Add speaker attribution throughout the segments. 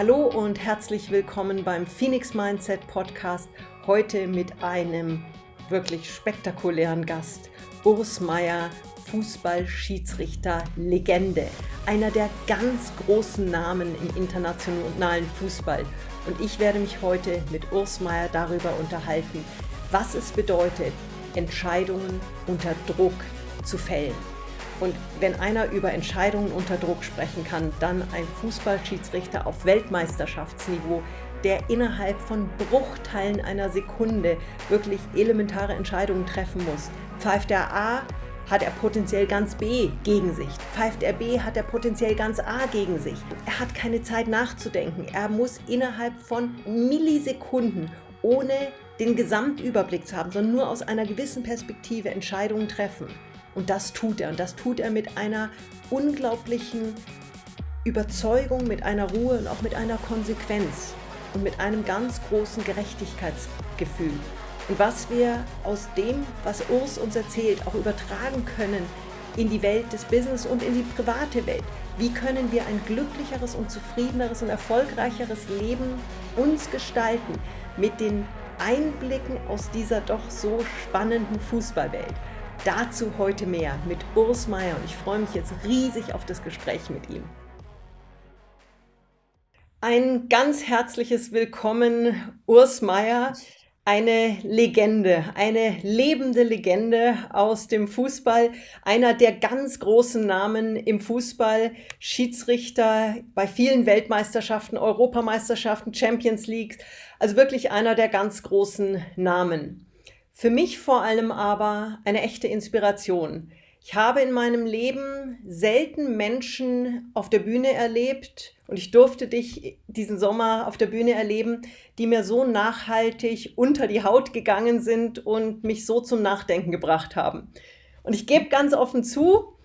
Speaker 1: Hallo und herzlich willkommen beim Phoenix Mindset Podcast. Heute mit einem wirklich spektakulären Gast, Urs Meier, Fußballschiedsrichter Legende, einer der ganz großen Namen im internationalen Fußball. Und ich werde mich heute mit Urs Meier darüber unterhalten, was es bedeutet, Entscheidungen unter Druck zu fällen. Und wenn einer über Entscheidungen unter Druck sprechen kann, dann ein Fußballschiedsrichter auf Weltmeisterschaftsniveau, der innerhalb von Bruchteilen einer Sekunde wirklich elementare Entscheidungen treffen muss. Pfeift er A, hat er potenziell ganz B gegen sich. Pfeift er B, hat er potenziell ganz A gegen sich. Er hat keine Zeit nachzudenken. Er muss innerhalb von Millisekunden, ohne den Gesamtüberblick zu haben, sondern nur aus einer gewissen Perspektive Entscheidungen treffen. Und das tut er. Und das tut er mit einer unglaublichen Überzeugung, mit einer Ruhe und auch mit einer Konsequenz und mit einem ganz großen Gerechtigkeitsgefühl. Und was wir aus dem, was Urs uns erzählt, auch übertragen können in die Welt des Business und in die private Welt. Wie können wir ein glücklicheres und zufriedeneres und erfolgreicheres Leben uns gestalten mit den Einblicken aus dieser doch so spannenden Fußballwelt? Dazu heute mehr mit Urs Meier und ich freue mich jetzt riesig auf das Gespräch mit ihm. Ein ganz herzliches Willkommen, Urs Meier, eine Legende, eine lebende Legende aus dem Fußball, einer der ganz großen Namen im Fußball, Schiedsrichter bei vielen Weltmeisterschaften, Europameisterschaften, Champions League, also wirklich einer der ganz großen Namen. Für mich vor allem aber eine echte Inspiration. Ich habe in meinem Leben selten Menschen auf der Bühne erlebt und ich durfte dich diesen Sommer auf der Bühne erleben, die mir so nachhaltig unter die Haut gegangen sind und mich so zum Nachdenken gebracht haben. Und ich gebe ganz offen zu,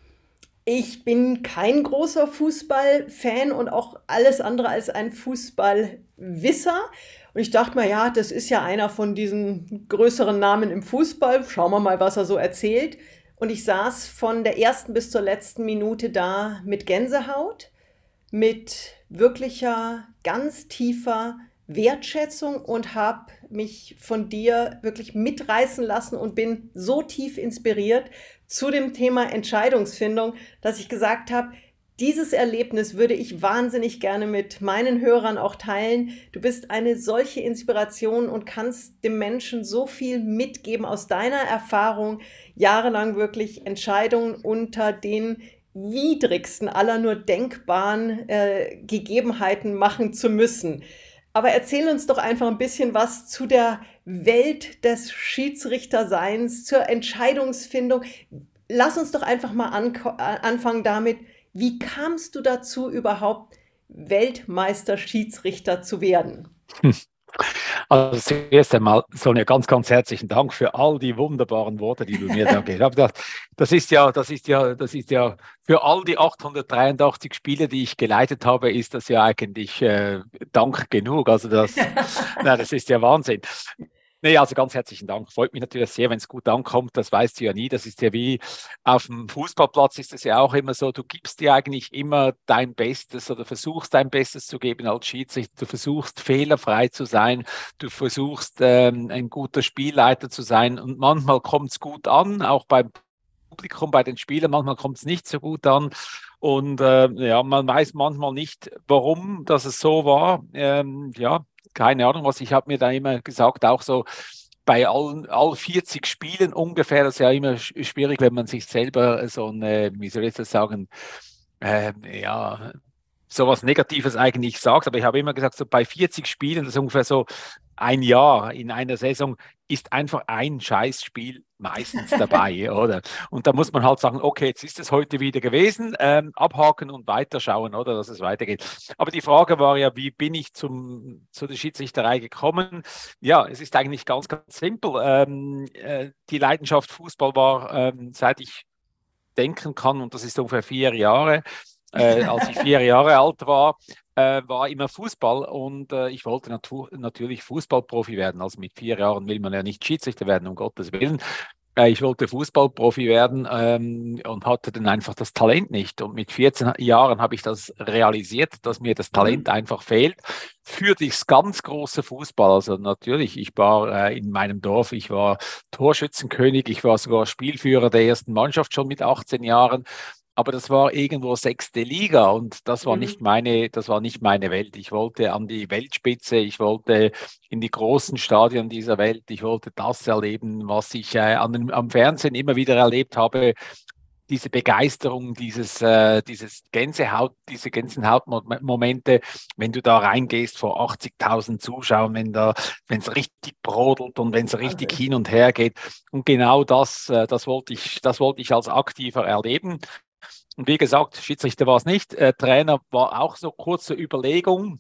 Speaker 1: ich bin kein großer Fußballfan und auch alles andere als ein Fußballwisser. Und ich dachte mir, ja, das ist ja einer von diesen größeren Namen im Fußball. Schauen wir mal, was er so erzählt. Und ich saß von der ersten bis zur letzten Minute da mit Gänsehaut, mit wirklicher, ganz tiefer Wertschätzung und habe mich von dir wirklich mitreißen lassen und bin so tief inspiriert zu dem Thema Entscheidungsfindung, dass ich gesagt habe, dieses Erlebnis würde ich wahnsinnig gerne mit meinen Hörern auch teilen. Du bist eine solche Inspiration und kannst dem Menschen so viel mitgeben aus deiner Erfahrung, jahrelang wirklich Entscheidungen unter den widrigsten aller nur denkbaren äh, Gegebenheiten machen zu müssen. Aber erzähl uns doch einfach ein bisschen was zu der Welt des Schiedsrichterseins, zur Entscheidungsfindung. Lass uns doch einfach mal an, anfangen damit, wie kamst du dazu, überhaupt Weltmeister-Schiedsrichter zu werden?
Speaker 2: Also zuerst einmal, Sonja, ganz, ganz herzlichen Dank für all die wunderbaren Worte, die du mir da gegeben hast. Das, das ist ja, das ist ja, das ist ja für all die 883 Spiele, die ich geleitet habe, ist das ja eigentlich äh, Dank genug. Also das, na, das ist ja Wahnsinn. Nee, also ganz herzlichen Dank. Freut mich natürlich sehr, wenn es gut ankommt. Das weißt du ja nie. Das ist ja wie auf dem Fußballplatz ist es ja auch immer so. Du gibst dir eigentlich immer dein Bestes oder versuchst dein Bestes zu geben als Schiedsrichter. Du versuchst fehlerfrei zu sein. Du versuchst ähm, ein guter Spielleiter zu sein. Und manchmal kommt es gut an, auch beim Publikum, bei den Spielern. Manchmal kommt es nicht so gut an. Und äh, ja, man weiß manchmal nicht, warum das so war. Ähm, ja, keine Ahnung was. Ich habe mir da immer gesagt, auch so bei allen all 40 Spielen ungefähr, das ist ja immer schwierig, wenn man sich selber so eine, wie soll ich das sagen, äh, ja, sowas Negatives eigentlich sagt, aber ich habe immer gesagt, so bei 40 Spielen, das ist ungefähr so ein Jahr in einer Saison, ist einfach ein Scheißspiel meistens dabei, oder? Und da muss man halt sagen, okay, jetzt ist es heute wieder gewesen, ähm, abhaken und weiterschauen, oder, dass es weitergeht. Aber die Frage war ja, wie bin ich zum, zu der Schiedsrichterei gekommen? Ja, es ist eigentlich ganz, ganz simpel. Ähm, äh, die Leidenschaft Fußball war, ähm, seit ich denken kann, und das ist ungefähr vier Jahre, äh, als ich vier Jahre alt war, äh, war immer Fußball und äh, ich wollte natu natürlich Fußballprofi werden. Also mit vier Jahren will man ja nicht Schiedsrichter werden, um Gottes Willen. Äh, ich wollte Fußballprofi werden ähm, und hatte dann einfach das Talent nicht. Und mit 14 Jahren habe ich das realisiert, dass mir das Talent mhm. einfach fehlt für das ganz große Fußball. Also natürlich, ich war äh, in meinem Dorf, ich war Torschützenkönig, ich war sogar Spielführer der ersten Mannschaft schon mit 18 Jahren aber das war irgendwo sechste Liga und das war mhm. nicht meine, das war nicht meine Welt. Ich wollte an die Weltspitze, ich wollte in die großen Stadien dieser Welt, ich wollte das erleben, was ich äh, an, am Fernsehen immer wieder erlebt habe. Diese Begeisterung, dieses, äh, dieses Gänsehaut, diese Gänsehautmomente, wenn du da reingehst vor 80.000 Zuschauern, wenn da, wenn es richtig brodelt und wenn es richtig okay. hin und her geht. Und genau das, äh, das wollte ich, das wollte ich als Aktiver erleben. Und wie gesagt, Schiedsrichter war es nicht. Äh, Trainer war auch so kurze Überlegung,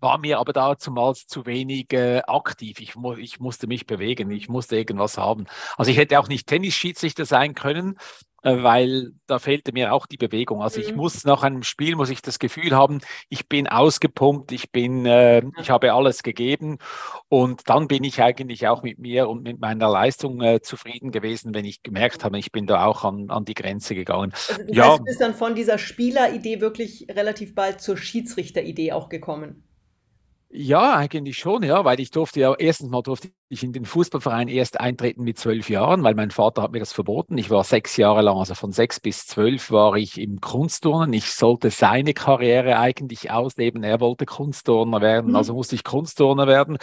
Speaker 2: war mir aber damals zu wenig äh, aktiv. Ich, mu ich musste mich bewegen, ich musste irgendwas haben. Also ich hätte auch nicht Tennisschiedsrichter sein können, weil da fehlte mir auch die Bewegung. Also ich mhm. muss nach einem Spiel, muss ich das Gefühl haben, ich bin ausgepumpt, ich bin, äh, ich habe alles gegeben und dann bin ich eigentlich auch mit mir und mit meiner Leistung äh, zufrieden gewesen, wenn ich gemerkt habe, ich bin da auch an, an die Grenze gegangen.
Speaker 1: Also du ja. bist dann von dieser Spieleridee wirklich relativ bald zur Schiedsrichteridee auch gekommen.
Speaker 2: Ja, eigentlich schon, ja, weil ich durfte ja, erstens mal durfte ich in den Fußballverein erst eintreten mit zwölf Jahren, weil mein Vater hat mir das verboten. Ich war sechs Jahre lang, also von sechs bis zwölf war ich im Kunstturnen. Ich sollte seine Karriere eigentlich ausleben. Er wollte Kunstturner werden, mhm. also musste ich Kunstturner werden.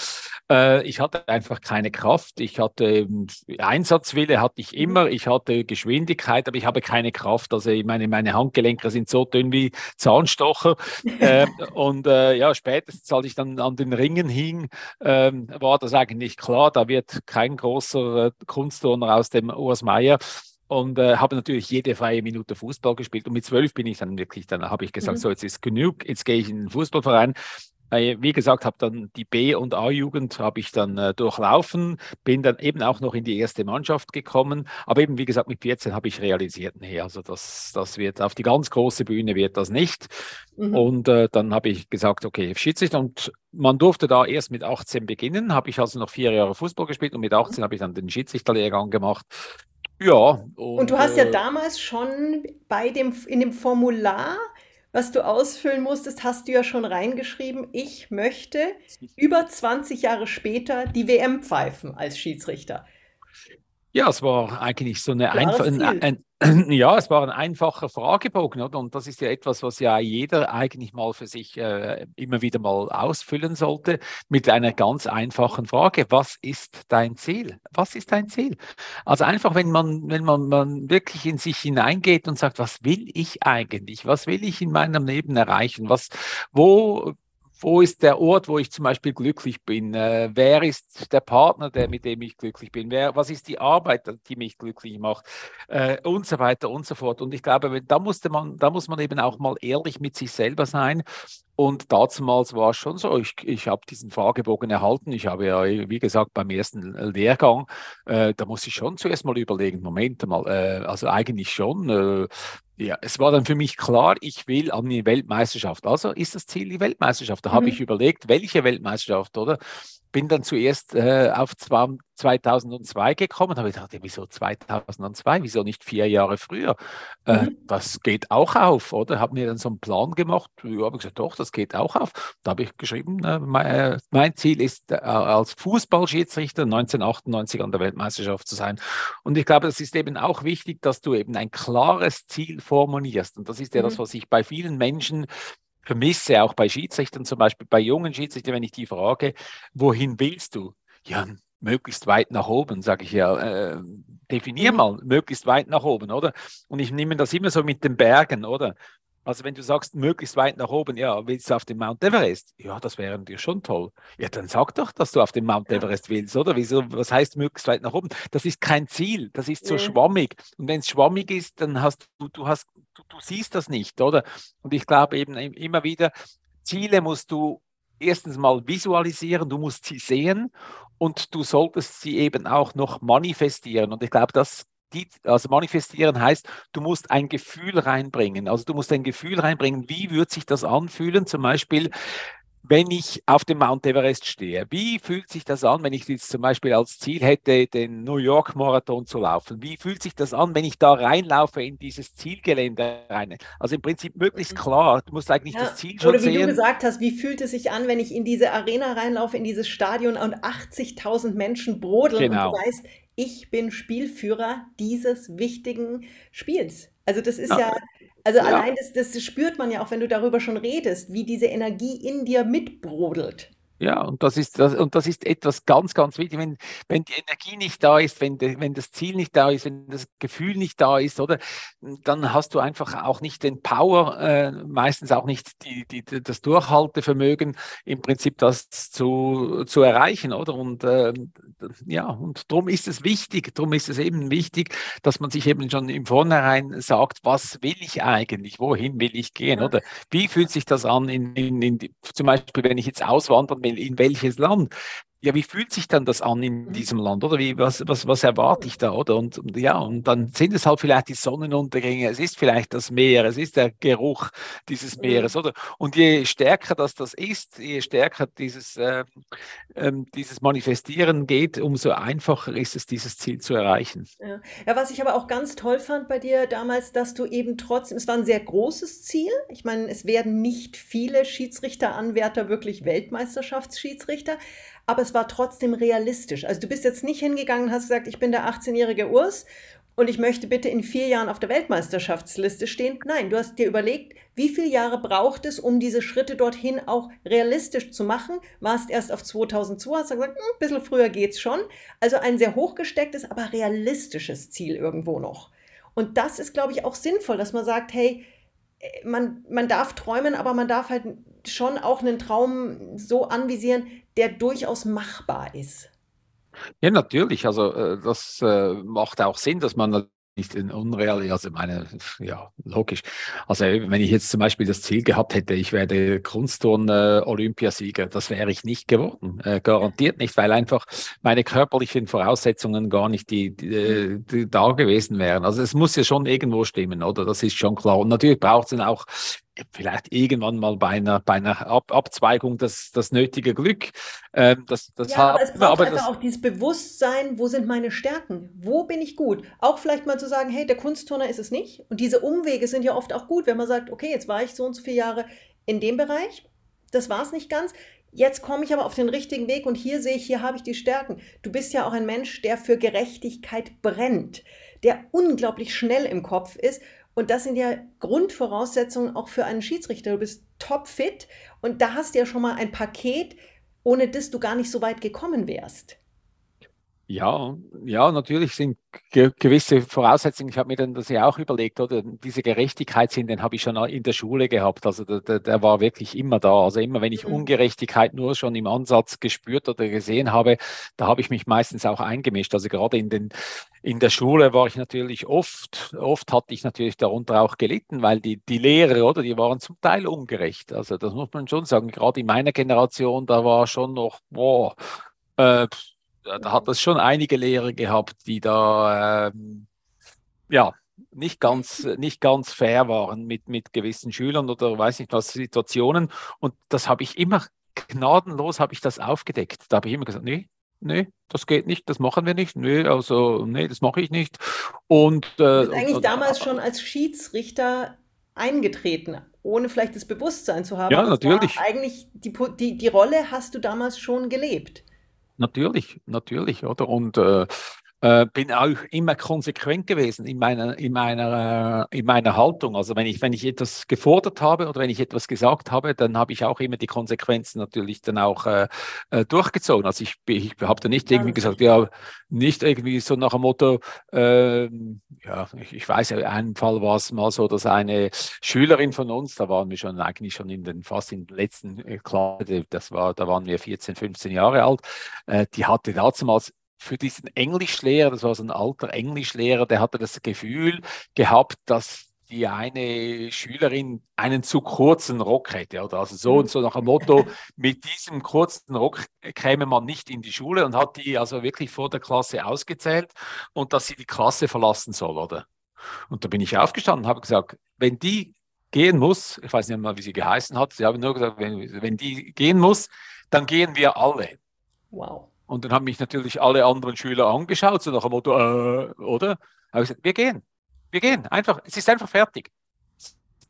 Speaker 2: Äh, ich hatte einfach keine Kraft. Ich hatte ähm, Einsatzwille hatte ich mhm. immer. Ich hatte Geschwindigkeit, aber ich habe keine Kraft. Also meine, meine Handgelenke sind so dünn wie Zahnstocher. äh, und äh, ja, spätestens als ich dann an den Ringen hing, ähm, war das eigentlich klar, da wird kein großer äh, Kunstturner aus dem Urs Meier und äh, habe natürlich jede freie Minute Fußball gespielt. Und mit zwölf bin ich dann wirklich, dann habe ich gesagt, mhm. so jetzt ist genug, jetzt gehe ich in den Fußballverein. Wie gesagt, habe dann die B- und A-Jugend habe ich dann äh, durchlaufen, bin dann eben auch noch in die erste Mannschaft gekommen. Aber eben, wie gesagt, mit 14 habe ich realisiert, nee, also das, das wird auf die ganz große Bühne wird das nicht. Mhm. Und äh, dann habe ich gesagt, okay, Schiedsrichter. Und man durfte da erst mit 18 beginnen, habe ich also noch vier Jahre Fußball gespielt und mit 18 mhm. habe ich dann den Schiedsrichterlehrgang gemacht.
Speaker 1: Ja. Und, und du hast ja äh, damals schon bei dem, in dem Formular was du ausfüllen musstest, hast du ja schon reingeschrieben. Ich möchte über 20 Jahre später die WM pfeifen als Schiedsrichter.
Speaker 2: Ja, es war eigentlich so eine einfache, ein, ja, es war ein einfacher Fragebogen, oder? Und das ist ja etwas, was ja jeder eigentlich mal für sich äh, immer wieder mal ausfüllen sollte, mit einer ganz einfachen Frage. Was ist dein Ziel? Was ist dein Ziel? Also einfach, wenn man, wenn man, man wirklich in sich hineingeht und sagt, was will ich eigentlich? Was will ich in meinem Leben erreichen? Was, wo wo ist der Ort, wo ich zum Beispiel glücklich bin? Äh, wer ist der Partner, der, mit dem ich glücklich bin? Wer, was ist die Arbeit, die mich glücklich macht? Äh, und so weiter und so fort. Und ich glaube, da, musste man, da muss man eben auch mal ehrlich mit sich selber sein. Und damals war es schon so, ich, ich habe diesen Fragebogen erhalten. Ich habe ja, wie gesagt, beim ersten Lehrgang, äh, da muss ich schon zuerst mal überlegen, Moment mal, äh, also eigentlich schon, äh, ja, es war dann für mich klar, ich will an die Weltmeisterschaft. Also ist das Ziel die Weltmeisterschaft. Da mhm. habe ich überlegt, welche Weltmeisterschaft, oder? Bin dann zuerst äh, auf 2002 gekommen, habe gedacht, wieso 2002, wieso nicht vier Jahre früher? Äh, mhm. Das geht auch auf, oder? Habe mir dann so einen Plan gemacht, ja, habe gesagt, doch, das geht auch auf. Da habe ich geschrieben, äh, mein, äh, mein, Ziel ist, äh, als Fußballschiedsrichter 1998 an der Weltmeisterschaft zu sein. Und ich glaube, es ist eben auch wichtig, dass du eben ein klares Ziel formulierst. Und das ist ja mhm. das, was ich bei vielen Menschen vermisse, auch bei Schiedsrichtern, zum Beispiel bei jungen Schiedsrichtern, wenn ich die frage, wohin willst du? Ja, möglichst weit nach oben, sage ich ja. Äh, definier mhm. mal, möglichst weit nach oben, oder? Und ich nehme das immer so mit den Bergen, oder? Also wenn du sagst, möglichst weit nach oben, ja, willst du auf den Mount Everest? Ja, das wäre dir schon toll. Ja, dann sag doch, dass du auf den Mount Everest willst, oder? Wieso, was heißt möglichst weit nach oben? Das ist kein Ziel, das ist so ja. schwammig. Und wenn es schwammig ist, dann hast du, du hast, du, du siehst das nicht, oder? Und ich glaube eben immer wieder, Ziele musst du erstens mal visualisieren, du musst sie sehen und du solltest sie eben auch noch manifestieren. Und ich glaube, das also manifestieren heißt, du musst ein Gefühl reinbringen. Also du musst ein Gefühl reinbringen, wie wird sich das anfühlen? Zum Beispiel, wenn ich auf dem Mount Everest stehe, wie fühlt sich das an, wenn ich jetzt zum Beispiel als Ziel hätte, den New York Marathon zu laufen? Wie fühlt sich das an, wenn ich da reinlaufe in dieses Zielgelände rein? Also im Prinzip möglichst mhm. klar, du musst eigentlich ja. das Ziel schon
Speaker 1: sehen. Oder wie
Speaker 2: sehen.
Speaker 1: du gesagt hast, wie fühlt es sich an, wenn ich in diese Arena reinlaufe, in dieses Stadion und 80.000 Menschen brodeln genau. und du weißt, ich bin Spielführer dieses wichtigen Spiels. Also das ist ja, ja also ja. allein das, das spürt man ja auch, wenn du darüber schon redest, wie diese Energie in dir mitbrodelt.
Speaker 2: Ja, und das ist, das, und das ist etwas ganz, ganz wichtig. Wenn, wenn die Energie nicht da ist, wenn, de, wenn das Ziel nicht da ist, wenn das Gefühl nicht da ist, oder, dann hast du einfach auch nicht den Power, äh, meistens auch nicht die, die, das Durchhaltevermögen, im Prinzip das zu, zu erreichen, oder? Und äh, ja, und darum ist es wichtig, darum ist es eben wichtig, dass man sich eben schon im Vornherein sagt, was will ich eigentlich, wohin will ich gehen, oder? Wie fühlt sich das an, in, in, in, zum Beispiel, wenn ich jetzt auswandern will, in welches Land ja, wie fühlt sich dann das an in mhm. diesem Land, oder? Wie, was, was, was erwarte ich da, oder? Und, und, ja, und dann sind es halt vielleicht die Sonnenuntergänge, es ist vielleicht das Meer, es ist der Geruch dieses mhm. Meeres, oder? Und je stärker das das ist, je stärker dieses, äh, äh, dieses Manifestieren geht, umso einfacher ist es, dieses Ziel zu erreichen.
Speaker 1: Ja. ja, was ich aber auch ganz toll fand bei dir damals, dass du eben trotzdem, es war ein sehr großes Ziel. Ich meine, es werden nicht viele Schiedsrichteranwärter wirklich Weltmeisterschaftsschiedsrichter, aber es war trotzdem realistisch. Also du bist jetzt nicht hingegangen und hast gesagt, ich bin der 18-jährige Urs und ich möchte bitte in vier Jahren auf der Weltmeisterschaftsliste stehen. Nein, du hast dir überlegt, wie viele Jahre braucht es, um diese Schritte dorthin auch realistisch zu machen. Warst erst auf 2002, hast gesagt, hm, ein bisschen früher geht's schon. Also ein sehr hochgestecktes, aber realistisches Ziel irgendwo noch. Und das ist, glaube ich, auch sinnvoll, dass man sagt, hey, man, man darf träumen, aber man darf halt schon auch einen Traum so anvisieren, der durchaus machbar ist.
Speaker 2: Ja, natürlich. Also äh, das äh, macht auch Sinn, dass man nicht unreal, also meine, ja, logisch. Also wenn ich jetzt zum Beispiel das Ziel gehabt hätte, ich werde Kunstturn-Olympiasieger, das wäre ich nicht geworden. Äh, garantiert nicht, weil einfach meine körperlichen Voraussetzungen gar nicht die, die, die, da gewesen wären. Also es muss ja schon irgendwo stimmen, oder? Das ist schon klar. Und natürlich braucht es dann auch vielleicht irgendwann mal bei einer, bei einer Ab Abzweigung das, das nötige Glück.
Speaker 1: Ähm, das, das ja, hat, aber es braucht aber einfach das, auch dieses Bewusstsein, wo sind meine Stärken? Wo bin ich gut? Auch vielleicht mal zu sagen, hey, der Kunstturner ist es nicht. Und diese Umwege sind ja oft auch gut, wenn man sagt, okay, jetzt war ich so und so viele Jahre in dem Bereich, das war es nicht ganz. Jetzt komme ich aber auf den richtigen Weg und hier sehe ich, hier habe ich die Stärken. Du bist ja auch ein Mensch, der für Gerechtigkeit brennt, der unglaublich schnell im Kopf ist und das sind ja Grundvoraussetzungen auch für einen Schiedsrichter. Du bist topfit und da hast du ja schon mal ein Paket, ohne das du gar nicht so weit gekommen wärst.
Speaker 2: Ja, ja, natürlich sind ge gewisse Voraussetzungen. Ich habe mir dann das ja auch überlegt, oder diese Gerechtigkeitssinn, den habe ich schon in der Schule gehabt. Also der, der, der, war wirklich immer da. Also immer, wenn ich mhm. Ungerechtigkeit nur schon im Ansatz gespürt oder gesehen habe, da habe ich mich meistens auch eingemischt. Also gerade in den in der Schule war ich natürlich oft, oft hatte ich natürlich darunter auch gelitten, weil die, die Lehrer, oder, die waren zum Teil ungerecht. Also das muss man schon sagen. Gerade in meiner Generation, da war schon noch, boah, äh, da hat es schon einige Lehrer gehabt, die da ähm, ja nicht ganz, nicht ganz fair waren mit, mit gewissen Schülern oder weiß nicht was Situationen. Und das habe ich immer gnadenlos habe ich das aufgedeckt. Da habe ich immer gesagt, nee, nee, das geht nicht, das machen wir nicht, nee, also nee, das mache ich nicht. Und
Speaker 1: äh, du bist eigentlich und, damals schon als Schiedsrichter eingetreten, ohne vielleicht das Bewusstsein zu haben.
Speaker 2: Ja, natürlich.
Speaker 1: Eigentlich die, die, die Rolle hast du damals schon gelebt.
Speaker 2: Natürlich, natürlich, oder? Und äh, äh, bin auch immer konsequent gewesen in meiner, in, meiner, äh, in meiner Haltung. Also wenn ich, wenn ich etwas gefordert habe oder wenn ich etwas gesagt habe, dann habe ich auch immer die Konsequenzen natürlich dann auch äh, äh durchgezogen. Also ich, ich habe da nicht irgendwie gesagt, ja, nicht irgendwie so nach dem Motto, äh, ja, ich, ich weiß ja, in einem Fall war es mal so, dass eine Schülerin von uns, da waren wir schon eigentlich schon in den, fast in den letzten äh, Klasse, das war, da waren wir 14, 15 Jahre alt, die hatte damals für diesen Englischlehrer, das war so ein alter Englischlehrer, der hatte das Gefühl gehabt, dass die eine Schülerin einen zu kurzen Rock hätte. Oder? Also so und so nach dem Motto, mit diesem kurzen Rock käme man nicht in die Schule und hat die also wirklich vor der Klasse ausgezählt und dass sie die Klasse verlassen soll, oder? Und da bin ich aufgestanden und habe gesagt, wenn die gehen muss, ich weiß nicht mal, wie sie geheißen hat, sie haben nur gesagt, wenn, wenn die gehen muss, dann gehen wir alle. Wow. Und dann haben mich natürlich alle anderen Schüler angeschaut, so nach dem Motto, äh, oder? habe ich gesagt, wir gehen. Wir gehen. Einfach, es ist einfach fertig.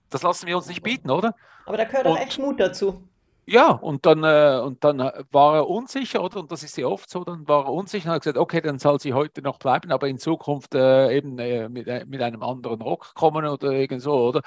Speaker 2: Das lassen wir uns nicht bieten, oder?
Speaker 1: Aber da gehört auch echt Mut dazu.
Speaker 2: Ja, und dann, äh, und dann war er unsicher, oder? Und das ist ja oft so, dann war er unsicher und hat gesagt, okay, dann soll sie heute noch bleiben, aber in Zukunft äh, eben äh, mit, äh, mit einem anderen Rock kommen oder irgend so, oder?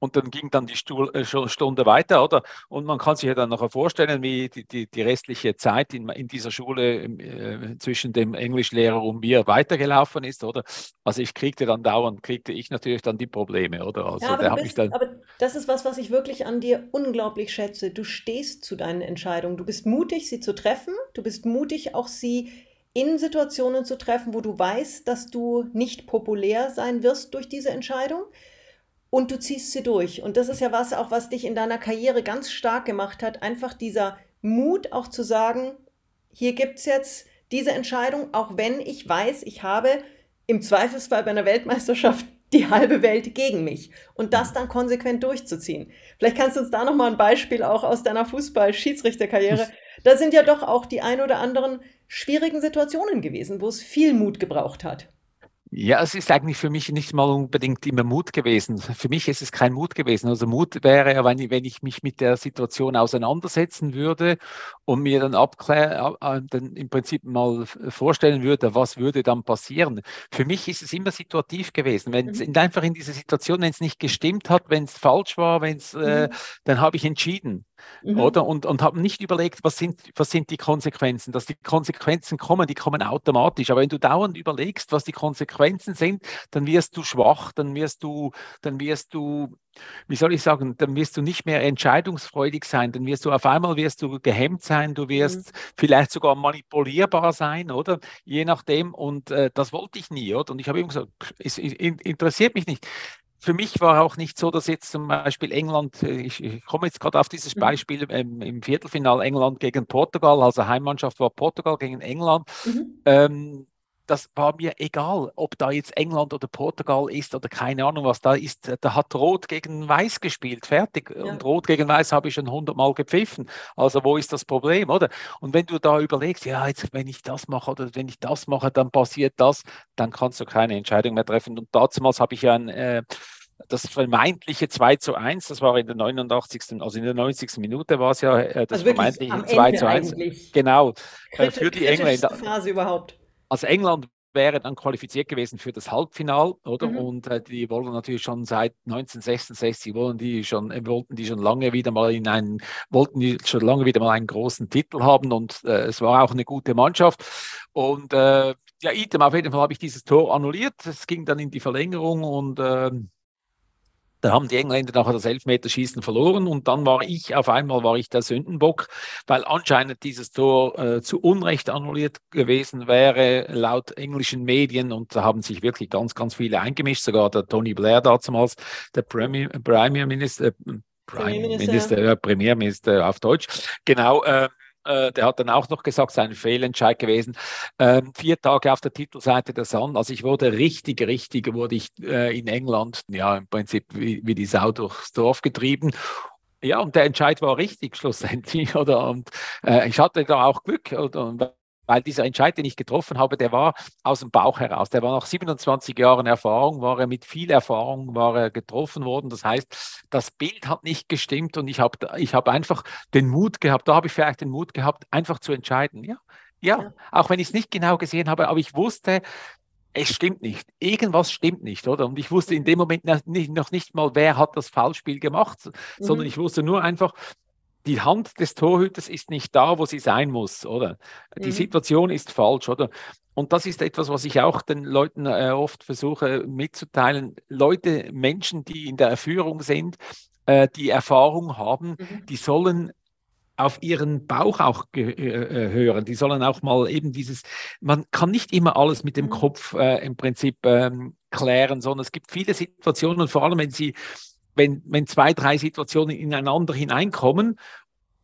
Speaker 2: Und dann ging dann die Stuhl, äh, Stunde weiter, oder? Und man kann sich ja dann noch vorstellen, wie die, die, die restliche Zeit in, in dieser Schule äh, zwischen dem Englischlehrer und mir weitergelaufen ist, oder? Also ich kriegte dann dauernd, kriegte ich natürlich dann die Probleme, oder? Also
Speaker 1: ja, aber, bist, aber das ist was, was ich wirklich an dir unglaublich schätze. Du stehst zu deinen Entscheidungen. Du bist mutig, sie zu treffen. Du bist mutig, auch sie in Situationen zu treffen, wo du weißt, dass du nicht populär sein wirst durch diese Entscheidung und du ziehst sie durch. Und das ist ja was auch, was dich in deiner Karriere ganz stark gemacht hat. Einfach dieser Mut auch zu sagen, hier gibt es jetzt diese Entscheidung, auch wenn ich weiß, ich habe im Zweifelsfall bei einer Weltmeisterschaft die halbe Welt gegen mich und das dann konsequent durchzuziehen. Vielleicht kannst du uns da nochmal ein Beispiel auch aus deiner Fußball-Schiedsrichterkarriere. Da sind ja doch auch die ein oder anderen schwierigen Situationen gewesen, wo es viel Mut gebraucht hat.
Speaker 2: Ja, es ist eigentlich für mich nicht mal unbedingt immer Mut gewesen. Für mich ist es kein Mut gewesen. Also Mut wäre ja, wenn ich, wenn ich mich mit der Situation auseinandersetzen würde und mir dann abklären, dann im Prinzip mal vorstellen würde, was würde dann passieren. Für mich ist es immer situativ gewesen. Wenn es mhm. einfach in dieser Situation, wenn es nicht gestimmt hat, wenn es falsch war, wenn es, äh, mhm. äh, dann habe ich entschieden. Mhm. Oder? Und, und haben nicht überlegt, was sind, was sind die Konsequenzen. Dass die Konsequenzen kommen, die kommen automatisch. Aber wenn du dauernd überlegst, was die Konsequenzen sind, dann wirst du schwach, dann wirst du, dann wirst du, wie soll ich sagen, dann wirst du nicht mehr entscheidungsfreudig sein, dann wirst du auf einmal wirst du gehemmt sein, du wirst mhm. vielleicht sogar manipulierbar sein, oder? Je nachdem. Und äh, das wollte ich nie, oder? Und ich habe immer gesagt, es interessiert mich nicht für mich war auch nicht so, dass jetzt zum Beispiel England, äh, ich, ich komme jetzt gerade auf dieses mhm. Beispiel ähm, im Viertelfinal England gegen Portugal, also Heimmannschaft war Portugal gegen England. Mhm. Ähm, das war mir egal, ob da jetzt England oder Portugal ist oder keine Ahnung, was da ist. Da hat Rot gegen Weiß gespielt, fertig. Ja. Und Rot gegen Weiß habe ich schon hundertmal gepfiffen. Also wo ist das Problem, oder? Und wenn du da überlegst, ja, jetzt wenn ich das mache oder wenn ich das mache, dann passiert das, dann kannst du keine Entscheidung mehr treffen. Und damals habe ich ja ein äh, das vermeintliche 2 zu 1, das war in der 89. also in der 90. Minute war es ja äh, das also vermeintliche 2 zu 1. Eigentlich. Genau,
Speaker 1: äh, für die Engländer. Phase überhaupt.
Speaker 2: Also England wäre dann qualifiziert gewesen für das Halbfinal, oder? Mhm. Und äh, die wollen natürlich schon seit 1966 wollen die schon äh, wollten die schon lange wieder mal in einen wollten die schon lange wieder mal einen großen Titel haben und äh, es war auch eine gute Mannschaft und äh, ja, item auf jeden Fall habe ich dieses Tor annulliert. Es ging dann in die Verlängerung und da haben die Engländer nachher das Elfmeterschießen verloren und dann war ich, auf einmal war ich der Sündenbock, weil anscheinend dieses Tor äh, zu Unrecht annulliert gewesen wäre, laut englischen Medien. Und da haben sich wirklich ganz, ganz viele eingemischt, sogar der Tony Blair damals, der Premier, Premier Minister, äh, Prime Minister, äh, Premierminister auf Deutsch, genau, äh, äh, der hat dann auch noch gesagt, sein Fehlentscheid gewesen. Ähm, vier Tage auf der Titelseite der Sun. Also ich wurde richtig, richtig, wurde ich äh, in England, ja, im Prinzip wie, wie die Sau durchs Dorf getrieben. Ja, und der Entscheid war richtig schlussendlich, oder? Und äh, ich hatte da auch Glück, oder? Weil dieser Entscheid, den ich getroffen habe, der war aus dem Bauch heraus. Der war nach 27 Jahren Erfahrung, war er mit viel Erfahrung, war er getroffen worden. Das heißt, das Bild hat nicht gestimmt und ich habe ich hab einfach den Mut gehabt, da habe ich vielleicht den Mut gehabt, einfach zu entscheiden. Ja, ja, ja. auch wenn ich es nicht genau gesehen habe, aber ich wusste, es stimmt nicht. Irgendwas stimmt nicht, oder? Und ich wusste in dem Moment noch nicht, mal, wer hat das Foulspiel gemacht, mhm. sondern ich wusste nur einfach, die Hand des Torhüters ist nicht da, wo sie sein muss, oder? Die mhm. Situation ist falsch, oder? Und das ist etwas, was ich auch den Leuten äh, oft versuche mitzuteilen. Leute, Menschen, die in der Führung sind, äh, die Erfahrung haben, mhm. die sollen auf ihren Bauch auch äh, äh, hören. Die sollen auch mal eben dieses, man kann nicht immer alles mit dem mhm. Kopf äh, im Prinzip ähm, klären, sondern es gibt viele Situationen, vor allem wenn sie wenn, wenn zwei, drei Situationen ineinander hineinkommen,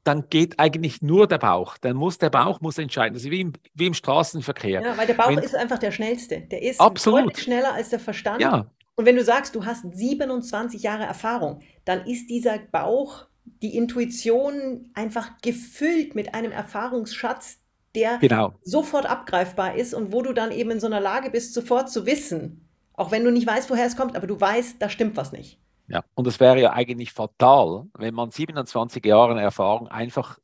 Speaker 2: dann geht eigentlich nur der Bauch. Dann muss der Bauch muss entscheiden. Das ist wie im, wie im Straßenverkehr.
Speaker 1: Ja, weil der Bauch wenn, ist einfach der schnellste. Der ist
Speaker 2: absolut.
Speaker 1: deutlich schneller als der Verstand.
Speaker 2: Ja.
Speaker 1: Und wenn du sagst, du hast 27 Jahre Erfahrung, dann ist dieser Bauch, die Intuition einfach gefüllt mit einem Erfahrungsschatz, der
Speaker 2: Genau.
Speaker 1: sofort abgreifbar ist und wo du dann eben in so einer Lage bist, sofort zu wissen, auch wenn du nicht weißt, woher es kommt, aber du weißt, da stimmt was nicht.
Speaker 2: Ja, und es wäre ja eigentlich fatal, wenn man 27 Jahre Erfahrung einfach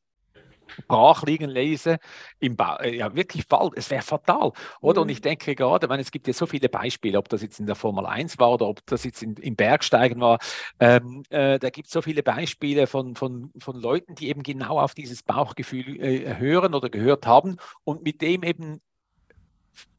Speaker 2: brach liegen ließe, im ba äh, ja wirklich Fall, es wäre fatal, oder? Und
Speaker 1: Mhm.
Speaker 2: ich denke gerade, ich meine, es gibt ja so viele Beispiele, ob das jetzt in der Formel 1 war oder ob das jetzt in, im Bergsteigen war, ähm, äh, da gibt es so viele Beispiele von, von, von Leuten, die eben genau auf dieses Bauchgefühl äh, hören oder gehört haben und mit dem eben